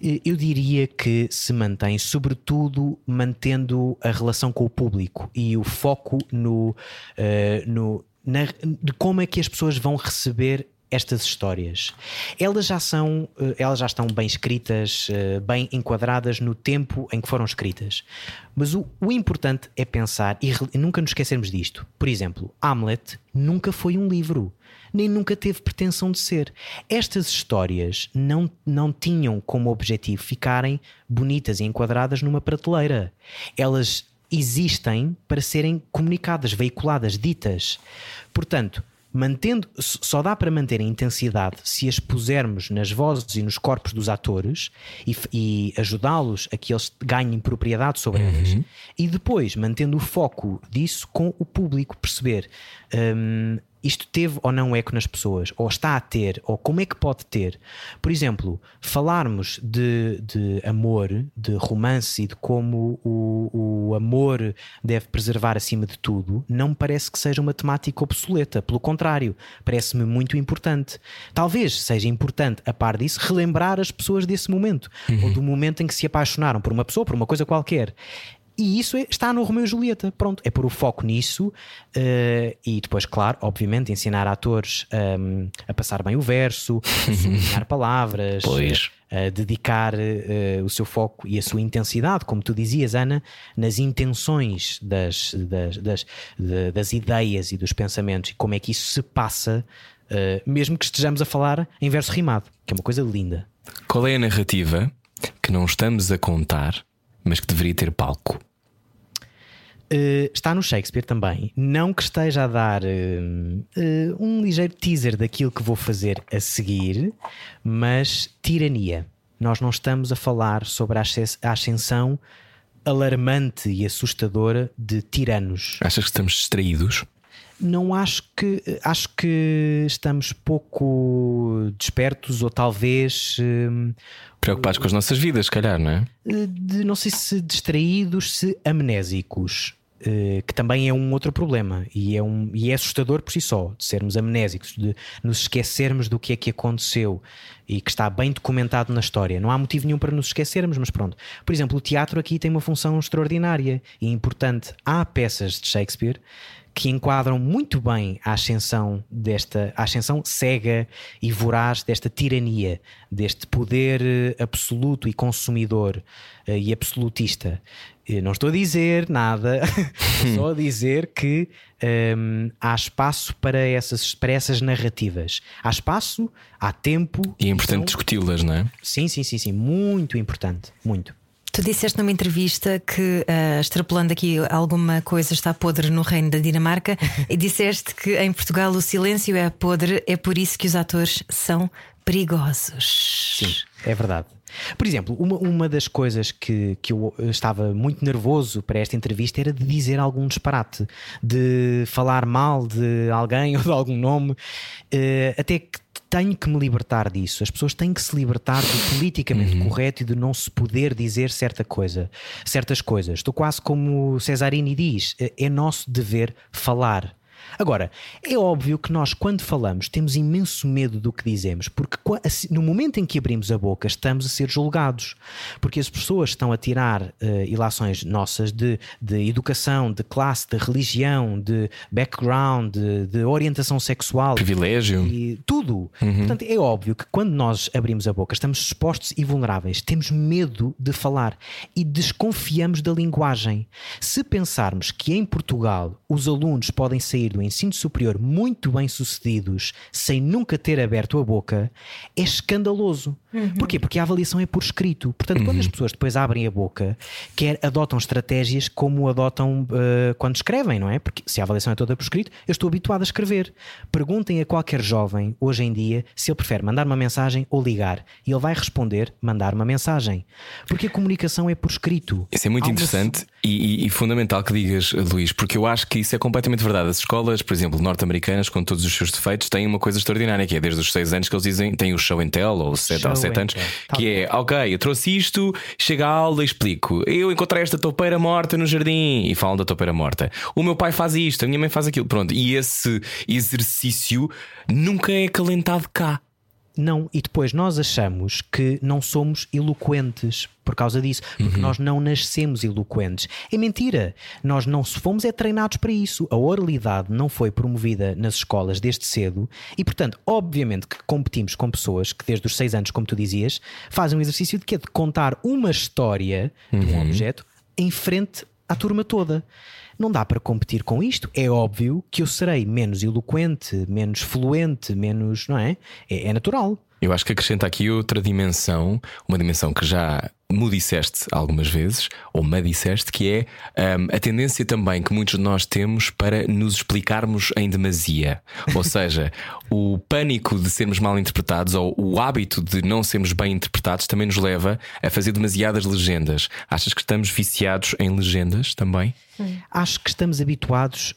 Eu diria que se mantém, sobretudo mantendo a relação com o público e o foco no, eh, no na- de como é que as pessoas vão receber estas histórias. Elas já são, eh, elas já estão bem escritas, eh, bem enquadradas no tempo em que foram escritas. Mas o, o importante é pensar e nunca nos esquecermos disto. Por exemplo, Hamlet nunca foi um livro nem nunca teve pretensão de ser. Estas histórias não, não tinham como objetivo ficarem bonitas e enquadradas numa prateleira. Elas existem para serem comunicadas, veiculadas, ditas. Portanto, mantendo, só dá para manter a intensidade se as pusermos nas vozes e nos corpos dos atores e, e ajudá-los a que eles ganhem propriedade sobre elas. E depois, mantendo o foco disso com o público, perceber. hum, isto teve ou não eco nas pessoas, ou está a ter, ou como é que pode ter. Por exemplo, falarmos de, de amor, de romance e de como o, o amor deve preservar acima de tudo, não me parece que seja uma temática obsoleta. Pelo contrário, parece-me muito importante. Talvez seja importante, a par disso, relembrar as pessoas desse momento, ou do momento em que se apaixonaram por uma pessoa, por uma coisa qualquer. E isso é- está no Romeu e Julieta. Pronto, é pôr o foco nisso eh, e depois, claro, obviamente, ensinar atores ehm, a passar bem o verso, a sublinhar palavras, Pois. a dedicar eh, o seu foco e a sua intensidade, como tu dizias, Ana, nas intenções das, das, das, de- das ideias e dos pensamentos e como é que isso se passa, eh, mesmo que estejamos a falar em verso rimado, que é uma coisa linda. Qual é a narrativa que não estamos a contar, mas que deveria ter palco? Uh, está no Shakespeare também. Não que esteja a dar uh, uh, um ligeiro teaser daquilo que vou fazer a seguir, mas tirania. Nós não estamos a falar sobre a ascens- a ascensão alarmante e assustadora de tiranos. Achas que estamos distraídos? Não acho que acho que estamos pouco despertos ou talvez Preocupados com as nossas vidas, se calhar, não é? de não sei se distraídos, se amnésicos. eh, Que também é um outro problema e é, um, e é assustador por si só, de sermos amnésicos, de nos esquecermos do que é que aconteceu e que está bem documentado na história. Não há motivo nenhum para nos esquecermos, mas pronto. Por exemplo, o teatro aqui tem uma função extraordinária e importante. Há peças de Shakespeare que enquadram muito bem a ascensão desta a ascensão cega e voraz desta tirania, deste poder eh, absoluto e consumidor eh, e absolutista. Eu não estou a dizer nada, só a dizer que hum, há espaço para essas, para essas narrativas. Há espaço, há tempo. E é importante Então, discuti-las, não é? Sim, sim, sim, sim. Muito importante. Muito. Tu disseste numa entrevista que, ah, extrapolando aqui alguma coisa, está podre no reino da Dinamarca, e disseste que em Portugal o silêncio é podre, é por isso que os atores são perigosos. Sim, é verdade. Por exemplo, uma, uma das coisas que, que eu estava muito nervoso para esta entrevista era de dizer algum disparate, de falar mal de alguém ou de algum nome, eh, até que tenho que me libertar disso. As pessoas têm que se libertar do politicamente correto e de não se poder dizer certa coisa, certas coisas. Estou quase como Cesarini diz: eh, é nosso dever falar. Agora, é óbvio que nós, quando falamos, temos imenso medo do que dizemos, porque no momento em que abrimos a boca, estamos a ser julgados. Porque as pessoas estão a tirar eh, ilações nossas de, de educação, de classe, de religião, de background, de, de orientação sexual. Privilégio. E tudo. Portanto, é óbvio que quando nós abrimos a boca, estamos expostos e vulneráveis, temos medo de falar e desconfiamos da linguagem. Se pensarmos que em Portugal os alunos podem sair do ensino superior muito bem sucedidos sem nunca ter aberto a boca, é escandaloso. Porquê? Porque a avaliação é por escrito. Portanto, quando as pessoas depois abrem a boca, quer adotam estratégias como adotam eh, quando escrevem, não é? Porque se a avaliação é toda por escrito, eu estou habituado a escrever. Perguntem a qualquer jovem hoje em dia se ele prefere mandar uma mensagem ou ligar. E ele vai responder mandar uma mensagem. Porque a comunicação é por escrito. Isso é muito Há uma- interessante e, e- e fundamental que digas, Luís, porque eu acho que isso é completamente verdade. As escolas, por exemplo, norte-americanas, com todos os seus defeitos, têm uma coisa extraordinária, que é desde os 6 anos que eles dizem, têm o show and tell, ou 7 Show ou 7 and anos, tell. que é, ok, eu trouxe isto, chega à aula e explico. Eu encontrei esta toupeira morta no jardim e falam da toupeira morta. O meu pai faz isto, a minha mãe faz aquilo. Pronto, e esse exercício nunca é acalentado cá. Não, e depois nós achamos que não somos eloquentes por causa disso, porque nós não nascemos eloquentes. É mentira. Nós não se fomos é treinados para isso. A oralidade não foi promovida nas escolas desde cedo e, portanto, obviamente que competimos com pessoas que desde os seis anos, como tu dizias, fazem um exercício de quê? De contar uma história de um objeto em frente à turma toda. Não dá para competir com isto. É óbvio que eu serei menos eloquente, menos fluente, menos. Não é? É, é natural. Eu acho que acrescenta aqui outra dimensão, uma dimensão que já me disseste algumas vezes, ou me disseste, que é hum, a tendência também que muitos de nós temos para nos explicarmos em demasia. Ou seja, o pânico de sermos mal interpretados ou o hábito de não sermos bem interpretados também nos leva a fazer demasiadas legendas. Achas que estamos viciados em legendas também? Acho que estamos habituados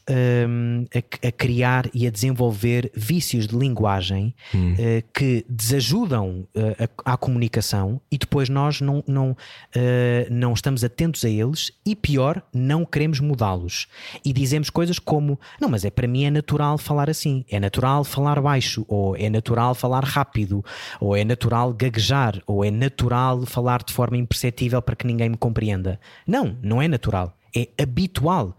hum, a, a criar e a desenvolver vícios de linguagem eh, que desajudam eh, a- à comunicação e depois nós não, não, eh, não estamos atentos a eles e, pior, não queremos mudá-los. E dizemos coisas como: Não, mas é para mim é natural falar assim, é natural falar baixo, ou é natural falar rápido, ou é natural gaguejar, ou é natural falar de forma imperceptível para que ninguém me compreenda. Não, não é natural é habitual.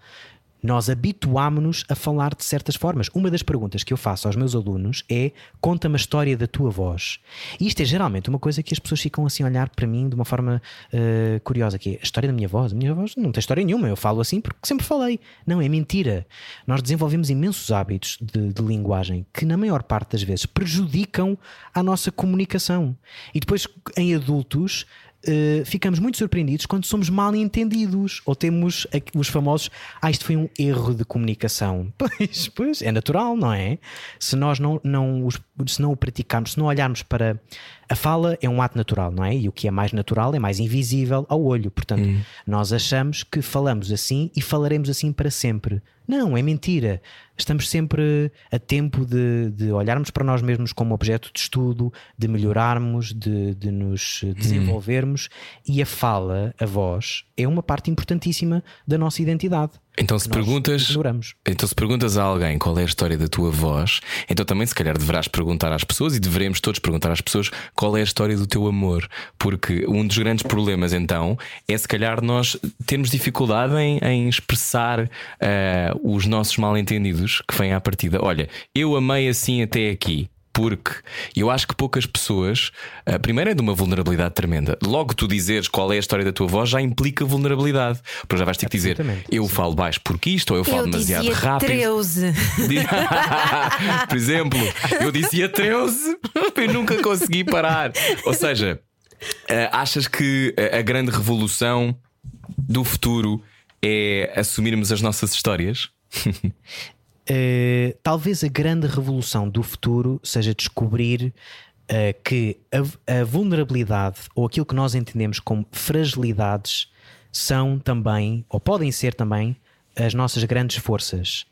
Nós habituámonos a falar de certas formas. Uma das perguntas que eu faço aos meus alunos é: conta-me a história da tua voz. E isto é geralmente uma coisa que as pessoas ficam assim a olhar para mim de uma forma eh, curiosa, que é a história da minha voz. A minha voz não tem história nenhuma, eu falo assim porque sempre falei. Não, é mentira. Nós desenvolvemos imensos hábitos de, de linguagem que, na maior parte das vezes, prejudicam a nossa comunicação. E depois, em adultos, Uh, ficamos muito surpreendidos quando somos mal entendidos ou temos os famosos ah, isto foi um erro de comunicação. Pois, pois, é natural, não é? Se nós não, não, os- se não o praticarmos, se não olharmos para. A fala é um ato natural, não é? E o que é mais natural é mais invisível ao olho. Portanto, nós achamos que falamos assim e falaremos assim para sempre. Não, é mentira. Estamos sempre a tempo de, de olharmos para nós mesmos como objeto de estudo, de melhorarmos, de, de nos desenvolvermos. E a fala, a voz, é uma parte importantíssima da nossa identidade. Então se perguntas ignoramos. Então, se perguntas a alguém qual é a história da tua voz, então também se calhar deverás perguntar às pessoas e deveremos todos perguntar às pessoas qual é a história do teu amor. Porque um dos grandes problemas, então, é se calhar nós termos dificuldade em, em expressar eh, os nossos mal-entendidos que vêm à partida. Olha, eu amei assim até aqui. Porque eu acho que poucas pessoas, eh, primeiro é de uma vulnerabilidade tremenda. Logo, tu dizeres qual é a história da tua voz já implica vulnerabilidade. Porque já vais ter que dizer eu falo baixo porque isto, ou eu falo Eu demasiado dizia rápido. 13. Por exemplo, eu dizia 13 e nunca consegui parar. Ou seja, eh, achas que a a grande revolução do futuro é assumirmos as nossas histórias? Uh, talvez a grande revolução do futuro seja descobrir uh, que a, a vulnerabilidade ou aquilo que nós entendemos como fragilidades são também, ou podem ser também, as nossas grandes forças.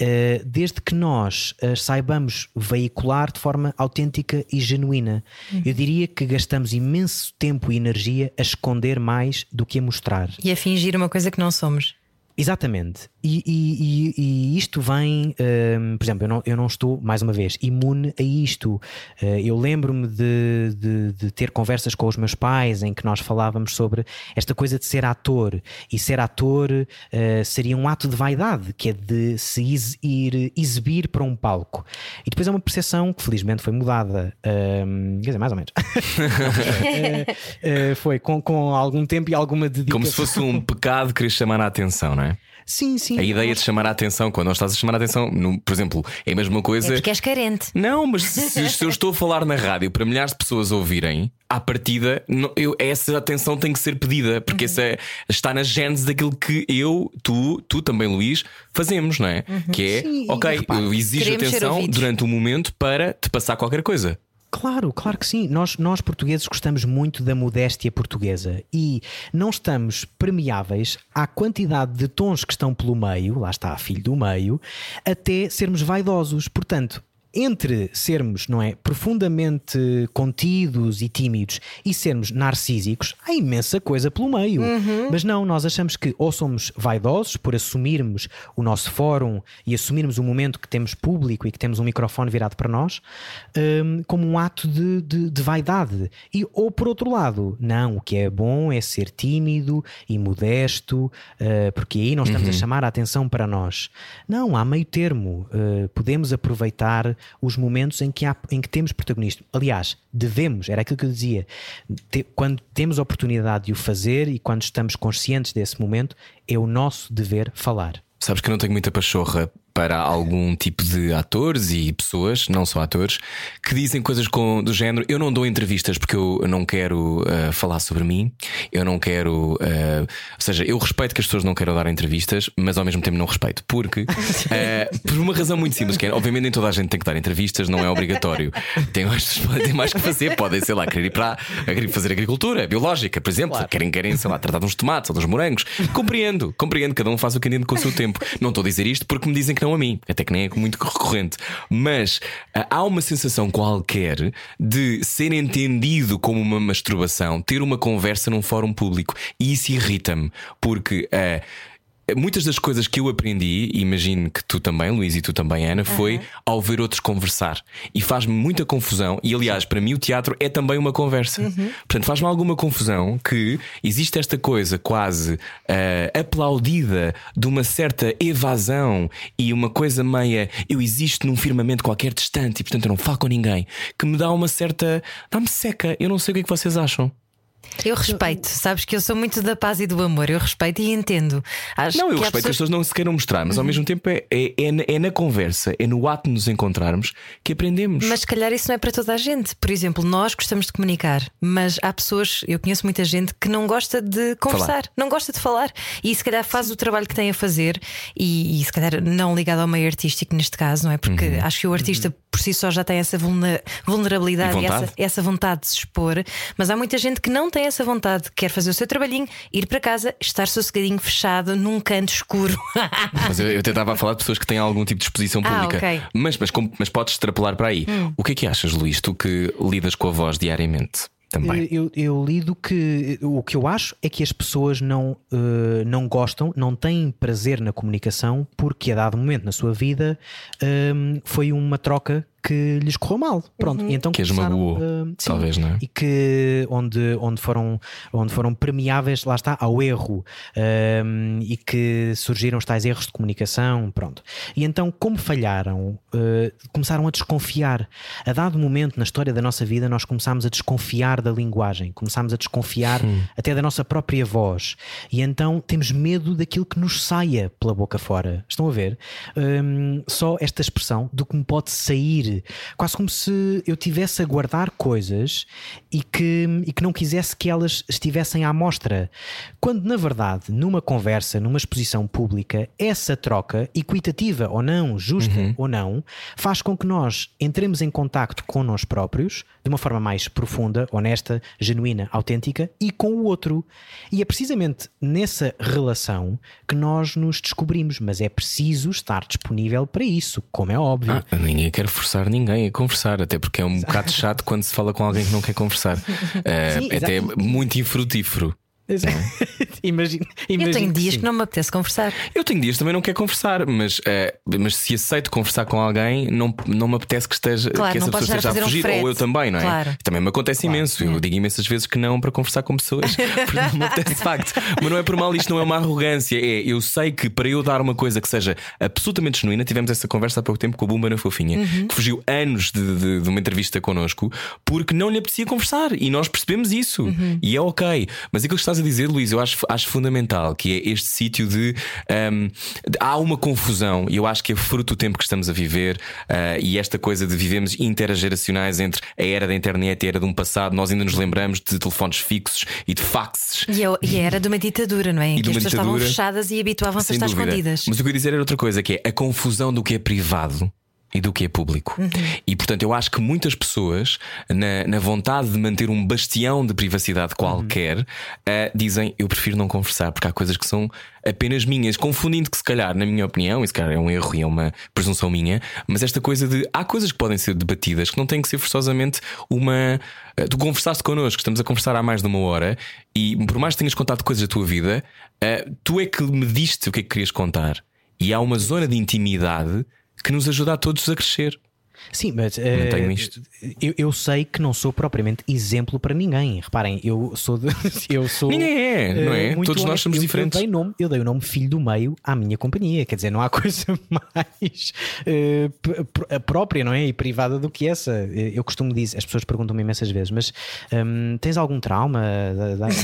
Uh, desde que nós as saibamos veicular de forma autêntica e genuína. Eu diria que gastamos imenso tempo e energia a esconder mais do que a mostrar. E a fingir uma coisa que não somos. Exatamente. E, e- e- isto vem, hum, por exemplo, eu não, eu não estou, mais uma vez, imune a isto. Uh, eu lembro-me de, de- de ter conversas com os meus pais em que nós falávamos sobre esta coisa de ser ator. E ser ator uh, seria um ato de vaidade, que é de se ir exibir para um palco. E depois é uma percepção que felizmente foi mudada. hum, quer dizer, mais ou menos. Uh, foi com, com algum tempo e alguma dedicação. Como se fosse um pecado querer chamar a atenção, não é? Sim, sim. A ideia de chamar a atenção, quando não estás a chamar a atenção, no- por exemplo, é a mesma É coisa. porque és carente. Não, mas se, se eu estou a falar na rádio para milhares de pessoas ouvirem, à partida, não- eu- essa atenção tem que ser pedida, porque essa é- está na gênese daquilo que eu, tu, tu também, Luís, fazemos, não é? Que é, Sim, ok, repara, eu exijo atenção durante um momento para te passar qualquer coisa. Claro, claro que sim. Nós, nós portugueses gostamos muito da modéstia portuguesa e não estamos permeáveis à quantidade de tons que estão pelo meio, lá está, filho do meio, até sermos vaidosos. Portanto, entre sermos, não é, profundamente contidos e tímidos e sermos narcísicos, há imensa coisa pelo meio. Mas não, nós achamos que ou somos vaidosos por assumirmos o nosso fórum e assumirmos o momento que temos público e que temos um microfone virado para nós, hum, como um ato de, de- de vaidade. E, ou por outro lado, não, o que é bom é ser tímido e modesto, uh, porque aí não estamos a chamar a atenção para nós. Não, há meio termo. Uh, podemos aproveitar os momentos em que, há, em que temos protagonismo. Aliás, devemos, era aquilo que eu dizia. Te- quando temos a oportunidade de o fazer e quando estamos conscientes desse momento, é o nosso dever falar. Sabes que eu não tenho muita pachorra para algum tipo de atores e pessoas, não só atores, que dizem coisas com, do género. Eu não dou entrevistas porque eu não quero uh, falar sobre mim, eu não quero. uh, ou seja, eu respeito que as pessoas não queiram dar entrevistas, mas ao mesmo tempo não respeito, porque. uh, por uma razão muito simples, que é, obviamente nem toda a gente tem que dar entrevistas, não é obrigatório. Tem mais, tem mais que fazer, podem, sei lá, querer ir para fazer agricultura biológica, por exemplo, querem, querem, sei lá, tratar de uns tomates ou uns morangos. Compreendo, compreendo, cada um faz o que entende com o seu tempo. Não estou a dizer isto porque me dizem que não a mim, até que nem é muito recorrente. Mas ah, há uma sensação qualquer de ser entendido como uma masturbação, ter uma conversa num fórum público. E isso irrita-me, porque. ah, Muitas das coisas que eu aprendi, e imagino que tu também, Luís, e tu também, Ana, foi ao ver outros conversar. E faz-me muita confusão. E aliás, para mim, o teatro é também uma conversa. Portanto, faz-me alguma confusão que existe esta coisa quase ah, aplaudida de uma certa evasão e uma coisa meia. Eu existo num firmamento qualquer distante e, portanto, eu não falo com ninguém. Que me dá uma certa. dá-me seca. Eu não sei o que é que vocês acham. Eu respeito, sabes que eu sou muito da paz e do amor, eu respeito e entendo. Acho Não, eu que respeito que as pessoas- pessoas não se queiram mostrar, mas ao mesmo tempo é, é, é na- é na conversa, é no ato de nos encontrarmos que aprendemos. Mas se calhar isso não é para toda a gente. Por exemplo, nós gostamos de comunicar, mas há pessoas, eu conheço muita gente que não gosta de conversar, Falar. não gosta de falar e se calhar faz o trabalho que tem a fazer e, e se calhar não ligado ao meio artístico neste caso, não é? Porque Uhum. acho que o artista por si só já tem essa vulnerabilidade E e, vontade. essa, essa vontade de se expor, mas há muita gente que não tem essa vontade, quer fazer o seu trabalhinho, ir para casa, estar sossegadinho, fechado, num canto escuro. Mas eu, eu tentava falar de pessoas que têm algum tipo de exposição Ah, pública. ok. Mas, mas, como- mas podes extrapolar para aí. O que é que achas, Luís, tu que lidas com a voz diariamente? Também. Eu, eu lido que o que eu acho é que as pessoas não, eh, não gostam, não têm prazer na comunicação porque a dado momento na sua vida hum, foi uma troca que lhes correu mal. Pronto, e então Que as começaram, magoou, sim, talvez, não é? E que onde, onde, foram, onde foram permeáveis, lá está, ao erro hum, e que surgiram os tais erros de comunicação. Pronto. E então, como falharam, eh, começaram a desconfiar. A dado momento na história da nossa vida, nós começámos a desconfiar da linguagem, começámos a desconfiar até da nossa própria voz. E então temos medo daquilo que nos saia pela boca fora. Estão a ver? Hum, só esta expressão do que me pode sair, quase como se eu tivesse a guardar coisas e que, e que não quisesse que elas estivessem à mostra. Quando, na verdade, numa conversa, numa exposição pública, essa troca, equitativa ou não, justa ou não, faz com que nós entremos em contacto com nós próprios de uma forma mais profunda, honesta, genuína, autêntica e com o outro. E é precisamente nessa relação que nós nos descobrimos, mas é preciso estar disponível para isso, como é óbvio. Ah, ninguém quer forçar ninguém a conversar, até porque é um bocado chato quando se fala com alguém que não quer conversar. Eh, Sim, é até exato. muito infrutífero. imagina, Eu imagina tenho dias sim. que não me apetece conversar. Eu tenho dias que também não quero conversar, mas, eh, mas se aceito conversar com alguém, não, não me apetece que, esteja, Claro, que essa pessoa a esteja a, um fugir, frete. ou eu também, não é? Claro. Também me acontece imenso. Eu digo imensas vezes que não para conversar com pessoas, porque não me apetece de facto. Mas não é por mal, isto não é uma arrogância. É, eu sei que para eu dar uma coisa que seja absolutamente genuína, tivemos essa conversa há pouco tempo com a Bumba na Fofinha, Uhum. que fugiu anos de, de- de uma entrevista connosco porque não lhe apetecia conversar e nós percebemos isso Uhum. e é ok. Mas aquilo que estás a dizer, Luís, eu acho, acho fundamental que é este sítio de, hum, de- há uma confusão e eu acho que é fruto do tempo que estamos a viver ah, e esta coisa de vivemos intergeracionais entre a era da internet e a era de um passado. Nós ainda nos lembramos de telefones fixos e de faxes. E, eu- e era de uma ditadura, não é? Em que as pessoas estavam fechadas e habituavam-se a estar dúvida. escondidas. Mas o que eu ia dizer era outra coisa, que é a confusão do que é privado. E do que é público. Uhum. E portanto, eu acho que muitas pessoas, na, na vontade de manter um bastião de privacidade qualquer, ah, dizem eu prefiro não conversar, porque há coisas que são apenas minhas, confundindo que, se calhar, na minha opinião, e se calhar é um erro e é uma presunção minha, mas esta coisa de há coisas que podem ser debatidas que não têm que ser forçosamente uma. ah, Tu conversaste connosco, estamos a conversar há mais de uma hora, e por mais que tenhas contado coisas da tua vida, ah, tu é que me diste o que é que querias contar. E há uma zona de intimidade que nos ajuda a todos a crescer. Sim, mas eh, tenho isto. Eu, eu sei que não sou propriamente exemplo para ninguém. Reparem, eu sou de, eu sou Ninguém é, não é? eh, Todos nós somos Eu- diferentes. Eu dei, nome, eu dei o nome filho do meio à minha companhia. Quer dizer, não há coisa mais eh, p- própria, não é? E privada do que essa. Eh, Eu costumo dizer, as pessoas perguntam-me imensas vezes, mas hum, tens algum trauma?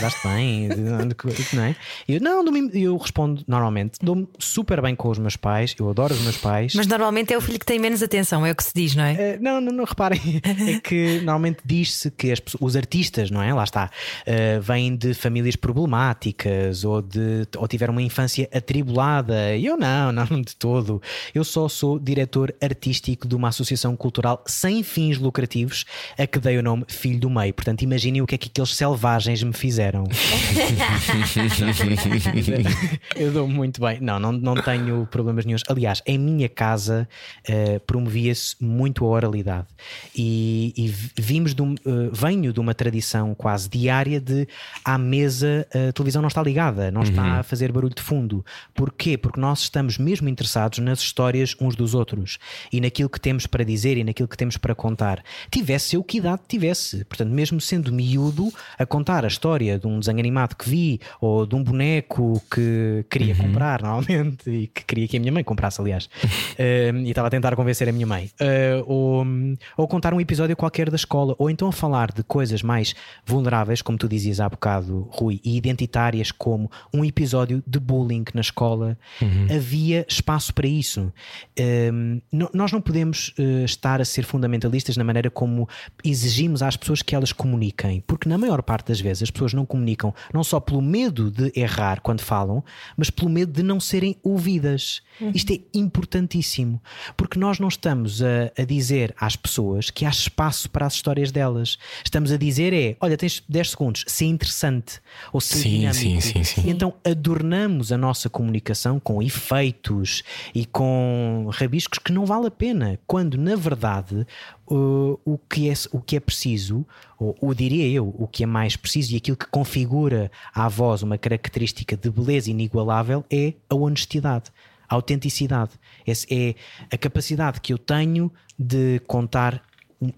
Daste bem? não é? Eu, não, eu respondo normalmente, dou-me super bem com os meus pais, eu adoro os meus pais. Mas normalmente é o filho que tem menos atenção, é o que se diz, não é? Eh, não, não, não, reparem, é que normalmente diz-se que as os artistas, não é? Lá está, eh, vêm de famílias problemáticas ou, de, ou tiveram uma infância atribulada. E eu não, não de todo. Eu só sou diretor artístico de uma associação cultural sem fins lucrativos a que dei o nome Filho do Meio. Portanto, imaginem o que é que aqueles selvagens me fizeram. Eu dou muito bem. Não, não, não tenho problemas nenhums. Aliás, em minha casa eh, promovia-se muito a oralidade. E, e vimos de um, eh, venho de uma tradição quase diária de à mesa a televisão não está ligada, não está a fazer barulho de fundo. Porquê? Porque nós estamos mesmo interessados nas histórias uns dos outros e naquilo que temos para dizer e naquilo que temos para contar. Tivesse eu que idade tivesse. Portanto, mesmo sendo miúdo, a contar a história de um desenho animado que vi ou de um boneco que queria comprar, normalmente, e que queria que a minha mãe comprasse, aliás, Um, e estava a tentar convencer a minha mãe, Uh, ou, ou contar um episódio qualquer da escola, ou então falar de coisas mais vulneráveis, como tu dizias há bocado, Rui, e identitárias, como um episódio de bullying na escola. Havia espaço para isso. Um, no- nós não podemos uh, estar a ser fundamentalistas na maneira como exigimos às pessoas que elas comuniquem, porque na maior parte das vezes as pessoas não comunicam não só pelo medo de errar quando falam, mas pelo medo de não serem ouvidas. Isto é importantíssimo, porque nós não estamos a, a, dizer às pessoas que há espaço para as histórias delas. Estamos a dizer é, olha, tens 10 segundos, ser interessante ou ser Sim, dinâmico. sim, sim, sim. E então adornamos a nossa comunicação com efeitos e com rabiscos que não vale a pena, quando na verdade o, o, que, é, o que é preciso, ou, ou diria eu, o que é mais preciso e aquilo que configura à voz uma característica de beleza inigualável é a honestidade. A autenticidade é a capacidade que eu tenho de contar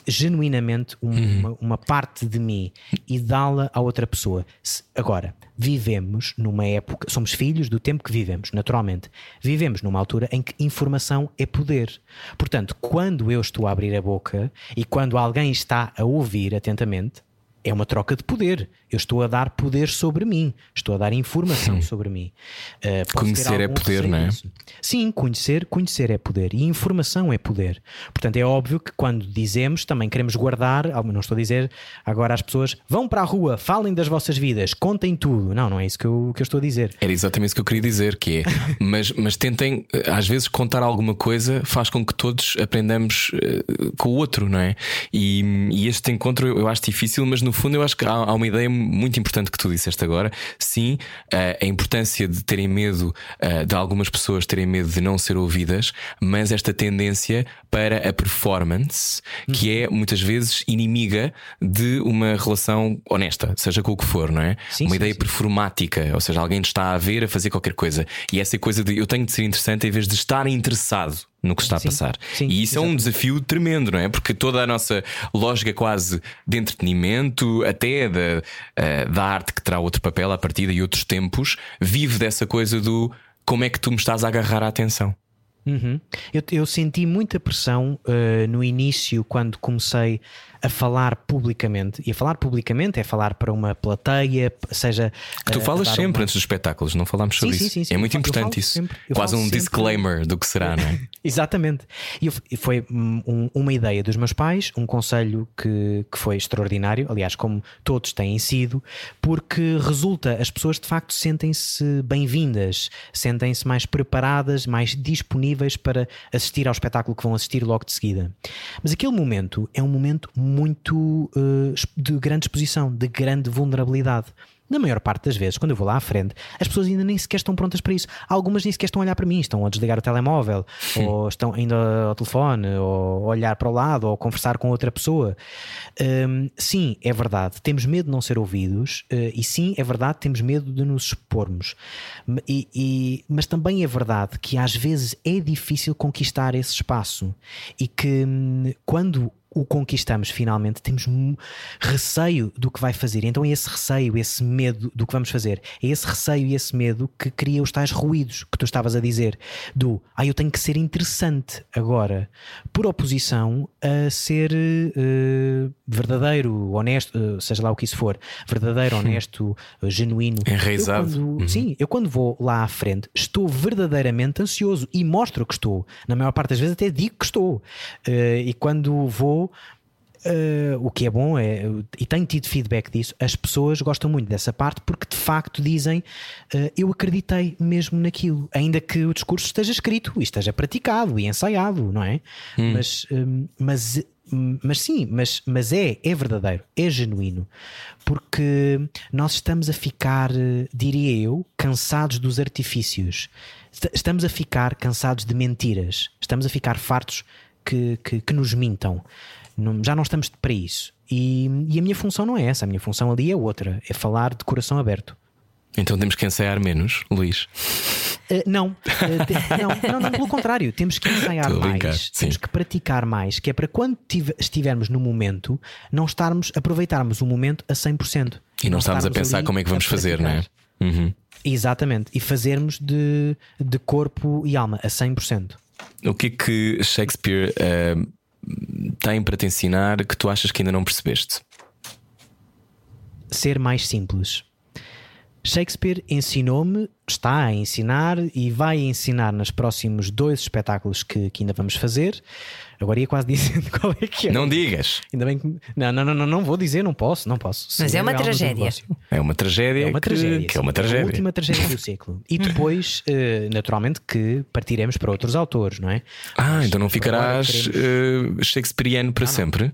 genuinamente um- Uhum. uma, uma parte de mim e dá-la a outra pessoa. Se- agora, vivemos numa época, somos filhos do tempo que vivemos, naturalmente. Vivemos numa altura em que informação é poder. Portanto, quando eu estou a abrir a boca e quando alguém está a ouvir atentamente, é uma troca de poder. Eu estou a dar poder sobre mim, estou a dar informação sobre mim. Uh, Conhecer é poder, não é? Sim, conhecer, conhecer é poder e informação é poder. Portanto, é óbvio que quando dizemos também queremos guardar, não estou a dizer agora às pessoas vão para a rua, falem das vossas vidas, contem tudo. Não, não é isso que eu, que eu estou a dizer. Era exatamente isso que eu queria dizer, que é, mas, mas tentem, eh, às vezes, contar alguma coisa faz com que todos aprendamos eh, com o outro, não é? E, e este encontro eu acho difícil, mas no fundo eu acho que há, há uma ideia muito importante que tu disseste agora. Sim, eh, a importância de terem medo, eh, de algumas pessoas terem medo de não ser ouvidas, mas esta tendência para a performance, que é muitas vezes inimiga de uma relação honesta, seja com o que for, não é? Sim, uma sim, ideia sim. performática, ou seja, alguém está a ver a fazer qualquer coisa e essa coisa de eu tenho de ser interessante em vez de estar interessado no que está Sim, a passar. sim, e isso é um exatamente. desafio tremendo, não é? Porque toda a nossa lógica quase de entretenimento, até da, eh, da arte que terá outro papel à partida e outros tempos, vive dessa coisa do como é que tu me estás a agarrar a atenção. Uhum. Eu, eu senti muita pressão uh, no início quando comecei a falar publicamente. E a falar publicamente é falar para uma plateia, seja. Que tu uh, falas sempre uma- antes dos espetáculos, não falámos sobre Sim, isso. sim, sim, sim. É muito importante isso. sempre, Quase um sempre. disclaimer do que será, não é? Exatamente. E e foi hum, um- uma ideia dos meus pais, um conselho que, que foi extraordinário, aliás, como todos têm sido, porque resulta, as pessoas de facto sentem-se bem-vindas, sentem-se mais preparadas, mais disponíveis para assistir ao espetáculo que vão assistir logo de seguida. Mas aquele momento é um momento muito eh, de grande exposição, de grande vulnerabilidade. Na maior parte das vezes, quando eu vou lá à frente, as pessoas ainda nem sequer estão prontas para isso. Algumas nem sequer estão a olhar para mim, estão a desligar o telemóvel, ou estão ainda ao telefone, ou a olhar para o lado, ou a conversar com outra pessoa. Hum, sim, é verdade, temos medo de não ser ouvidos, eh, e sim, é verdade, temos medo de nos expormos. E- e- mas também é verdade que às vezes é difícil conquistar esse espaço, e que hum, quando o conquistamos finalmente, temos receio do que vai fazer. Então é esse receio, esse medo do que vamos fazer, é esse receio e esse medo que cria os tais ruídos que tu estavas a dizer, do ah, eu tenho que ser interessante agora, por oposição a ser eh, verdadeiro, honesto, eh, seja lá o que isso for, verdadeiro, honesto, eh, genuíno. Enraizado. Eu quando- Uhum. Sim, eu quando vou lá à frente estou verdadeiramente ansioso e mostro que estou. Na maior parte das vezes até digo que estou. E quando vou. Eh, o que é bom é, e tenho tido feedback disso, as pessoas gostam muito dessa parte porque de facto dizem eh, eu acreditei mesmo naquilo, ainda que o discurso esteja escrito e esteja praticado e ensaiado, não é? Mas, hum, mas, hum, mas sim, mas, mas é, é verdadeiro, é genuíno, porque nós estamos a ficar, eh, diria eu, cansados dos artifícios, Est- estamos a ficar cansados de mentiras, estamos a ficar fartos que, que, que nos mintam. Não- já não estamos para isso. E, e a minha função não é essa, a minha função ali é outra, é falar de coração aberto. Então temos que ensaiar menos, Luís. Uh, não, Uh, não, não, não, pelo contrário, temos que ensaiar a mais, sim. temos que praticar mais, que é para quando tive- estivermos no momento, não estarmos, aproveitarmos o momento a 100%. E não estamos a estarmos pensar ali como é que vamos a fazer, não é? Uhum. Exatamente, e fazermos de, de corpo e alma a 100%. O que é que Shakespeare eh, tem para te ensinar que tu achas que ainda não percebeste? ser mais simples. Shakespeare ensinou-me está a ensinar e vai ensinar nos próximos dois espetáculos que, que ainda vamos fazer. Agora ia quase dizendo qual é que é. Não digas. Ainda bem que. Não, não, não, não, não vou dizer, não posso, não posso. Mas é uma tragédia. É uma tragédia. É uma que- tragédia. Que, é uma a tragédia. última tragédia do século. E depois, eh, naturalmente, que partiremos para outros autores, não é? Ah, Mas então não ficarás queremos- eh, shakespeariano para sempre? Não,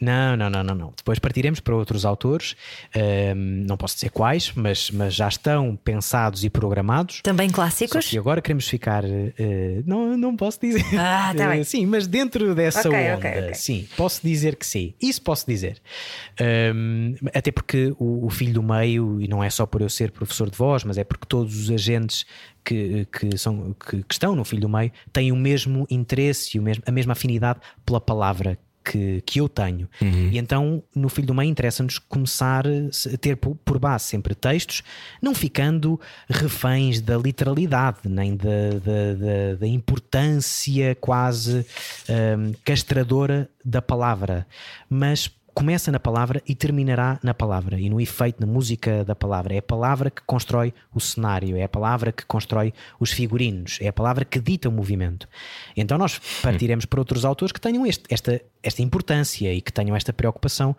não, não, não, não. Depois partiremos para outros autores, ehm, não posso dizer quais, mas, mas já estão pensados e programados. Também clássicos? que agora queremos ficar. eh, não, não posso dizer. Ah, tá bem. Eh, sim, mas dentro dessa Ok, onda, ok, ok. sim, posso dizer que sim. Isso posso dizer. Ehm, até porque o, o filho do meio, e não é só por eu ser professor de voz, mas é porque todos os agentes que, que, são, que, que estão no filho do meio têm o mesmo interesse e o mesmo, a mesma afinidade pela palavra. Que, que eu tenho. E então, no Filho do Meio, interessa-nos começar a ter por base sempre textos, não ficando reféns da literalidade, nem da, da, da- da importância quase hum, castradora da palavra, mas começa na palavra e terminará na palavra e no efeito, na música da palavra. É a palavra que constrói o cenário, é a palavra que constrói os figurinos, é a palavra que dita o movimento. Então nós partiremos para outros autores que tenham este- esta, esta importância e que tenham esta preocupação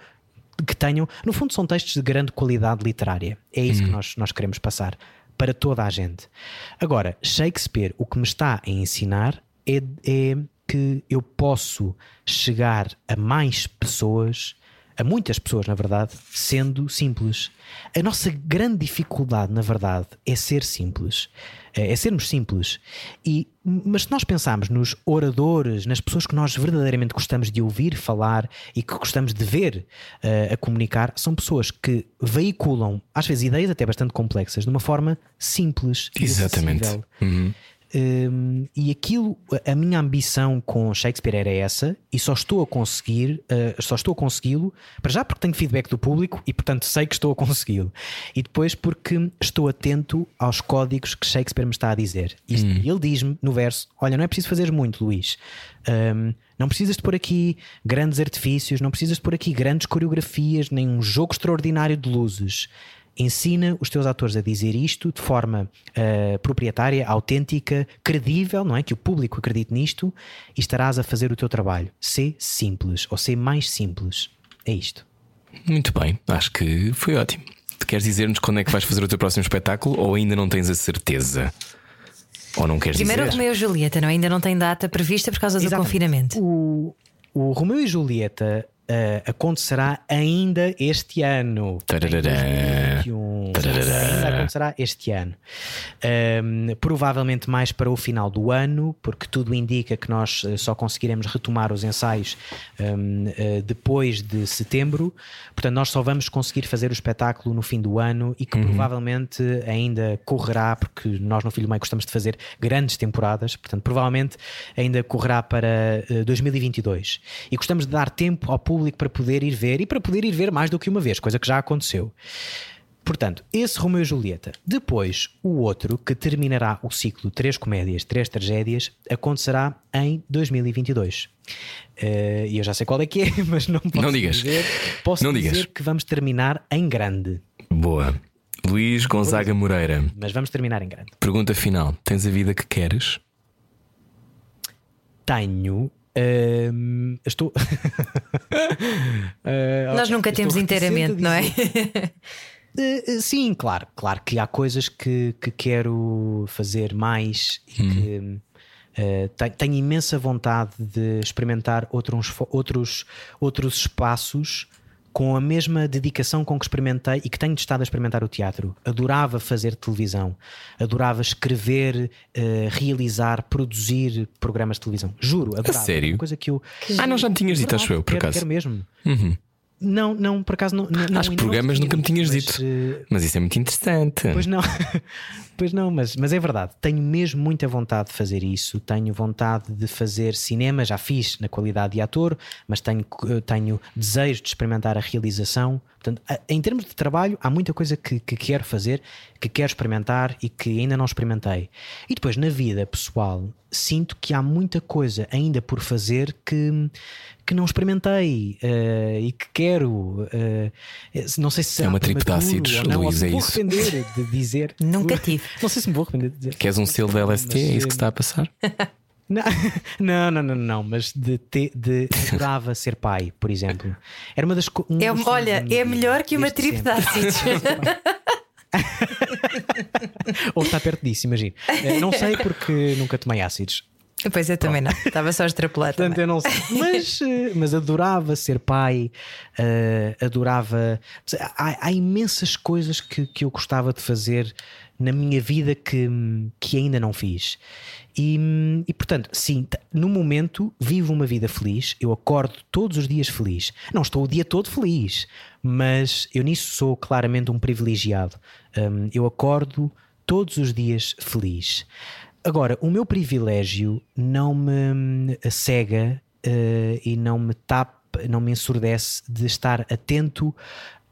que tenham, no fundo, são textos de grande qualidade literária. É isso que nós, nós queremos passar para toda a gente. Agora, Shakespeare, o que me está a ensinar é, é que eu posso chegar a mais pessoas, a muitas pessoas, na verdade, sendo simples. A nossa grande dificuldade, na verdade, é ser simples. É é sermos simples. E, mas se nós pensarmos nos oradores, nas pessoas que nós verdadeiramente gostamos de ouvir falar e que gostamos de ver eh, a comunicar, são pessoas que veiculam, às vezes, ideias até bastante complexas, de uma forma simples. Exatamente. Uhum. Hum, e aquilo, a minha ambição com Shakespeare era essa, e só estou a conseguir, uh, só estou a consegui-lo, para já porque tenho feedback do público e portanto sei que estou a consegui-lo, e depois porque estou atento aos códigos que Shakespeare me está a dizer. E ele diz-me no verso: Olha, não é preciso fazer muito, Luís. Hum, não precisas de pôr aqui grandes artifícios, não precisas de pôr aqui grandes coreografias, nem um jogo extraordinário de luzes. Ensina os teus atores a dizer isto de forma eh, proprietária, autêntica, credível, não é? Que o público acredite nisto e estarás a fazer o teu trabalho. Ser simples ou ser mais simples. É isto. Muito bem, acho que foi ótimo. Tu queres dizer-nos quando é que vais fazer o teu próximo espetáculo ou ainda não tens a certeza? Ou não queres Primeiro o dizer? Romeu e Julieta, não? é? Ainda não tem data prevista por causa do Exatamente. confinamento. O, o Romeu e Julieta eh, acontecerá ainda este ano. Tararará. Em 2021. Tararará. Ainda acontecerá este ano. Ahm, provavelmente mais para o final do ano, porque tudo indica que nós eh, só conseguiremos retomar os ensaios ahm, eh, depois de setembro. Portanto, nós só vamos conseguir fazer o espetáculo no fim do ano e que provavelmente ainda correrá, porque nós no Filho do Meio gostamos de fazer grandes temporadas, portanto, provavelmente ainda correrá para eh, 2022. E gostamos de dar tempo ao público para poder ir ver e para poder ir ver mais do que uma vez, coisa que já aconteceu. Portanto, esse Romeu e Julieta. Depois, o outro, que terminará o ciclo Três Comédias, Três Tragédias, acontecerá em 2022. Eh, E eu já sei qual é que é, mas não posso Não digas. dizer. Posso Não dizer digas. que vamos terminar em grande. Boa. Luís Gonzaga Moreira, Mas vamos terminar em grande. pergunta final: tens a vida que queres? Tenho. Hum, estou. Eh, Nós nunca estou temos inteiramente, não é? eh, Sim, claro, claro que há coisas que, que quero fazer mais e que eh, te- tenho imensa vontade de experimentar outros, outros, outros espaços com a mesma dedicação com que experimentei e que tenho estado a experimentar o teatro. Adorava fazer televisão, adorava escrever, eh, realizar, produzir programas de televisão. Juro, adorava. sério? Uma coisa que eu. Ah, não, já me tinhas dito, acho eu, por acaso. Quero mesmo. Uhum. Não, não, por acaso não. não Acho que não programas te nunca me tinhas mas, dito. eh, Mas isso é muito interessante. Pois não, pois não, mas, mas é verdade. Tenho mesmo muita vontade de fazer isso. Tenho vontade de fazer cinema, já fiz na qualidade de ator, mas tenho, tenho desejo de experimentar a realização. Portanto, a- em termos de trabalho, há muita coisa que, que quero fazer, que quero experimentar e que ainda não experimentei. E depois, na vida pessoal, sinto que há muita coisa ainda por fazer que, que não experimentei uh, e que quero. Uh, não sei se é uma tripe de ácidos, não, Luís, é isso. Arrepender de dizer. Nunca tive. Não sei se me vou arrepender de dizer. Queres um selo da LST? É isso que está a passar? Não, não, não, não, não, mas de, te, de adorava ser pai, por exemplo. Era uma das um é, Olha, é melhor que uma tripe de ácidos. Ou está perto disso, imagino. Eh, não sei porque nunca tomei ácidos. Pois eu também não, estava só a extrapolar. Portanto, eu não sei. Mas, eh, mas adorava ser pai, uh, adorava. Há, há, imensas coisas que, que eu gostava de fazer na minha vida que, que ainda não fiz. E, e portanto, sim, no momento vivo uma vida feliz, eu acordo todos os dias feliz. Não estou o dia todo feliz, mas eu nisso sou claramente um privilegiado. Um, eu acordo todos os dias feliz. Agora, o meu privilégio não me cega uh, e não me tapa, não me ensurdece de estar atento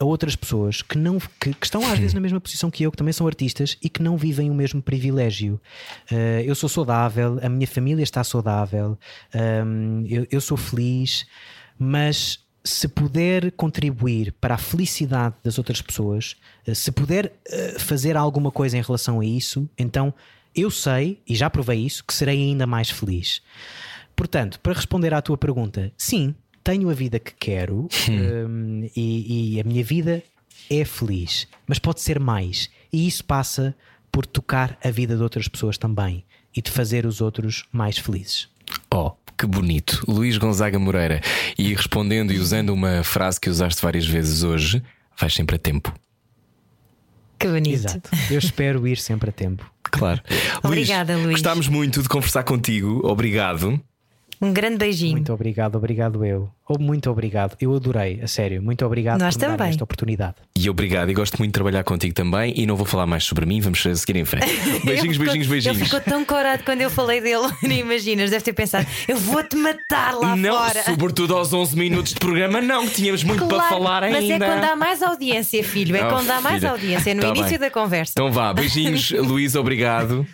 a outras pessoas que, não, que, que, estão às vezes na mesma posição que eu, que também são artistas e que não vivem o mesmo privilégio. Uh, eu sou saudável, a minha família está saudável, um, eu, eu sou feliz, mas se puder contribuir para a felicidade das outras pessoas, uh, se puder uh, fazer alguma coisa em relação a isso, então eu sei, e já provei isso, que serei ainda mais feliz. Portanto, para responder à tua pergunta, sim, tenho a vida que quero um, e, e a minha vida é feliz, mas pode ser mais. E isso passa por tocar a vida de outras pessoas também e de fazer os outros mais felizes. Oh, que bonito. Luís Gonzaga Moreira. E respondendo e usando uma frase que usaste várias vezes hoje, vais sempre a tempo. Que bonito. Exato. Eu espero ir sempre a tempo. Claro. Obrigada, Luís. Gostámos muito de conversar contigo. Obrigado. Um grande beijinho. Muito obrigado, obrigado eu. Oh, muito obrigado. Eu adorei, a sério. Muito obrigado Nós por também. dar esta oportunidade. E obrigado, e gosto muito de trabalhar contigo também. E não vou falar mais sobre mim, vamos seguir em frente. Beijinhos, beijinhos, beijinhos. Ele ficou tão corado quando eu falei dele, nem imaginas, deve ter pensado, eu vou-te matar lá não, fora. sobretudo aos 11 minutos de programa, não, que tínhamos muito claro, para falar ainda. Mas é quando há mais audiência, filho. É Oh, quando há mais filha. audiência, é no Tá início bem. da conversa. Então vá, beijinhos, Luís, obrigado.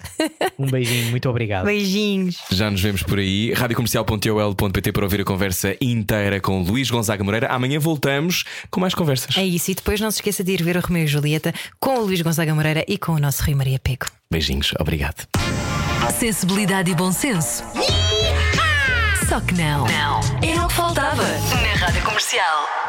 Um beijinho, muito obrigado. Beijinhos. Já nos vemos por aí. radiocomercial.ol.pt para ouvir a conversa inteira com Luís Gonzaga Moreira. Amanhã voltamos com mais conversas. É isso, e depois não se esqueça de ir ver o Romeu e Julieta com o Luís Gonzaga Moreira e com o nosso Rui Maria Pego. Beijinhos, obrigado. Sensibilidade e bom senso. Só que não. Não. Era o que faltava na Rádio Comercial.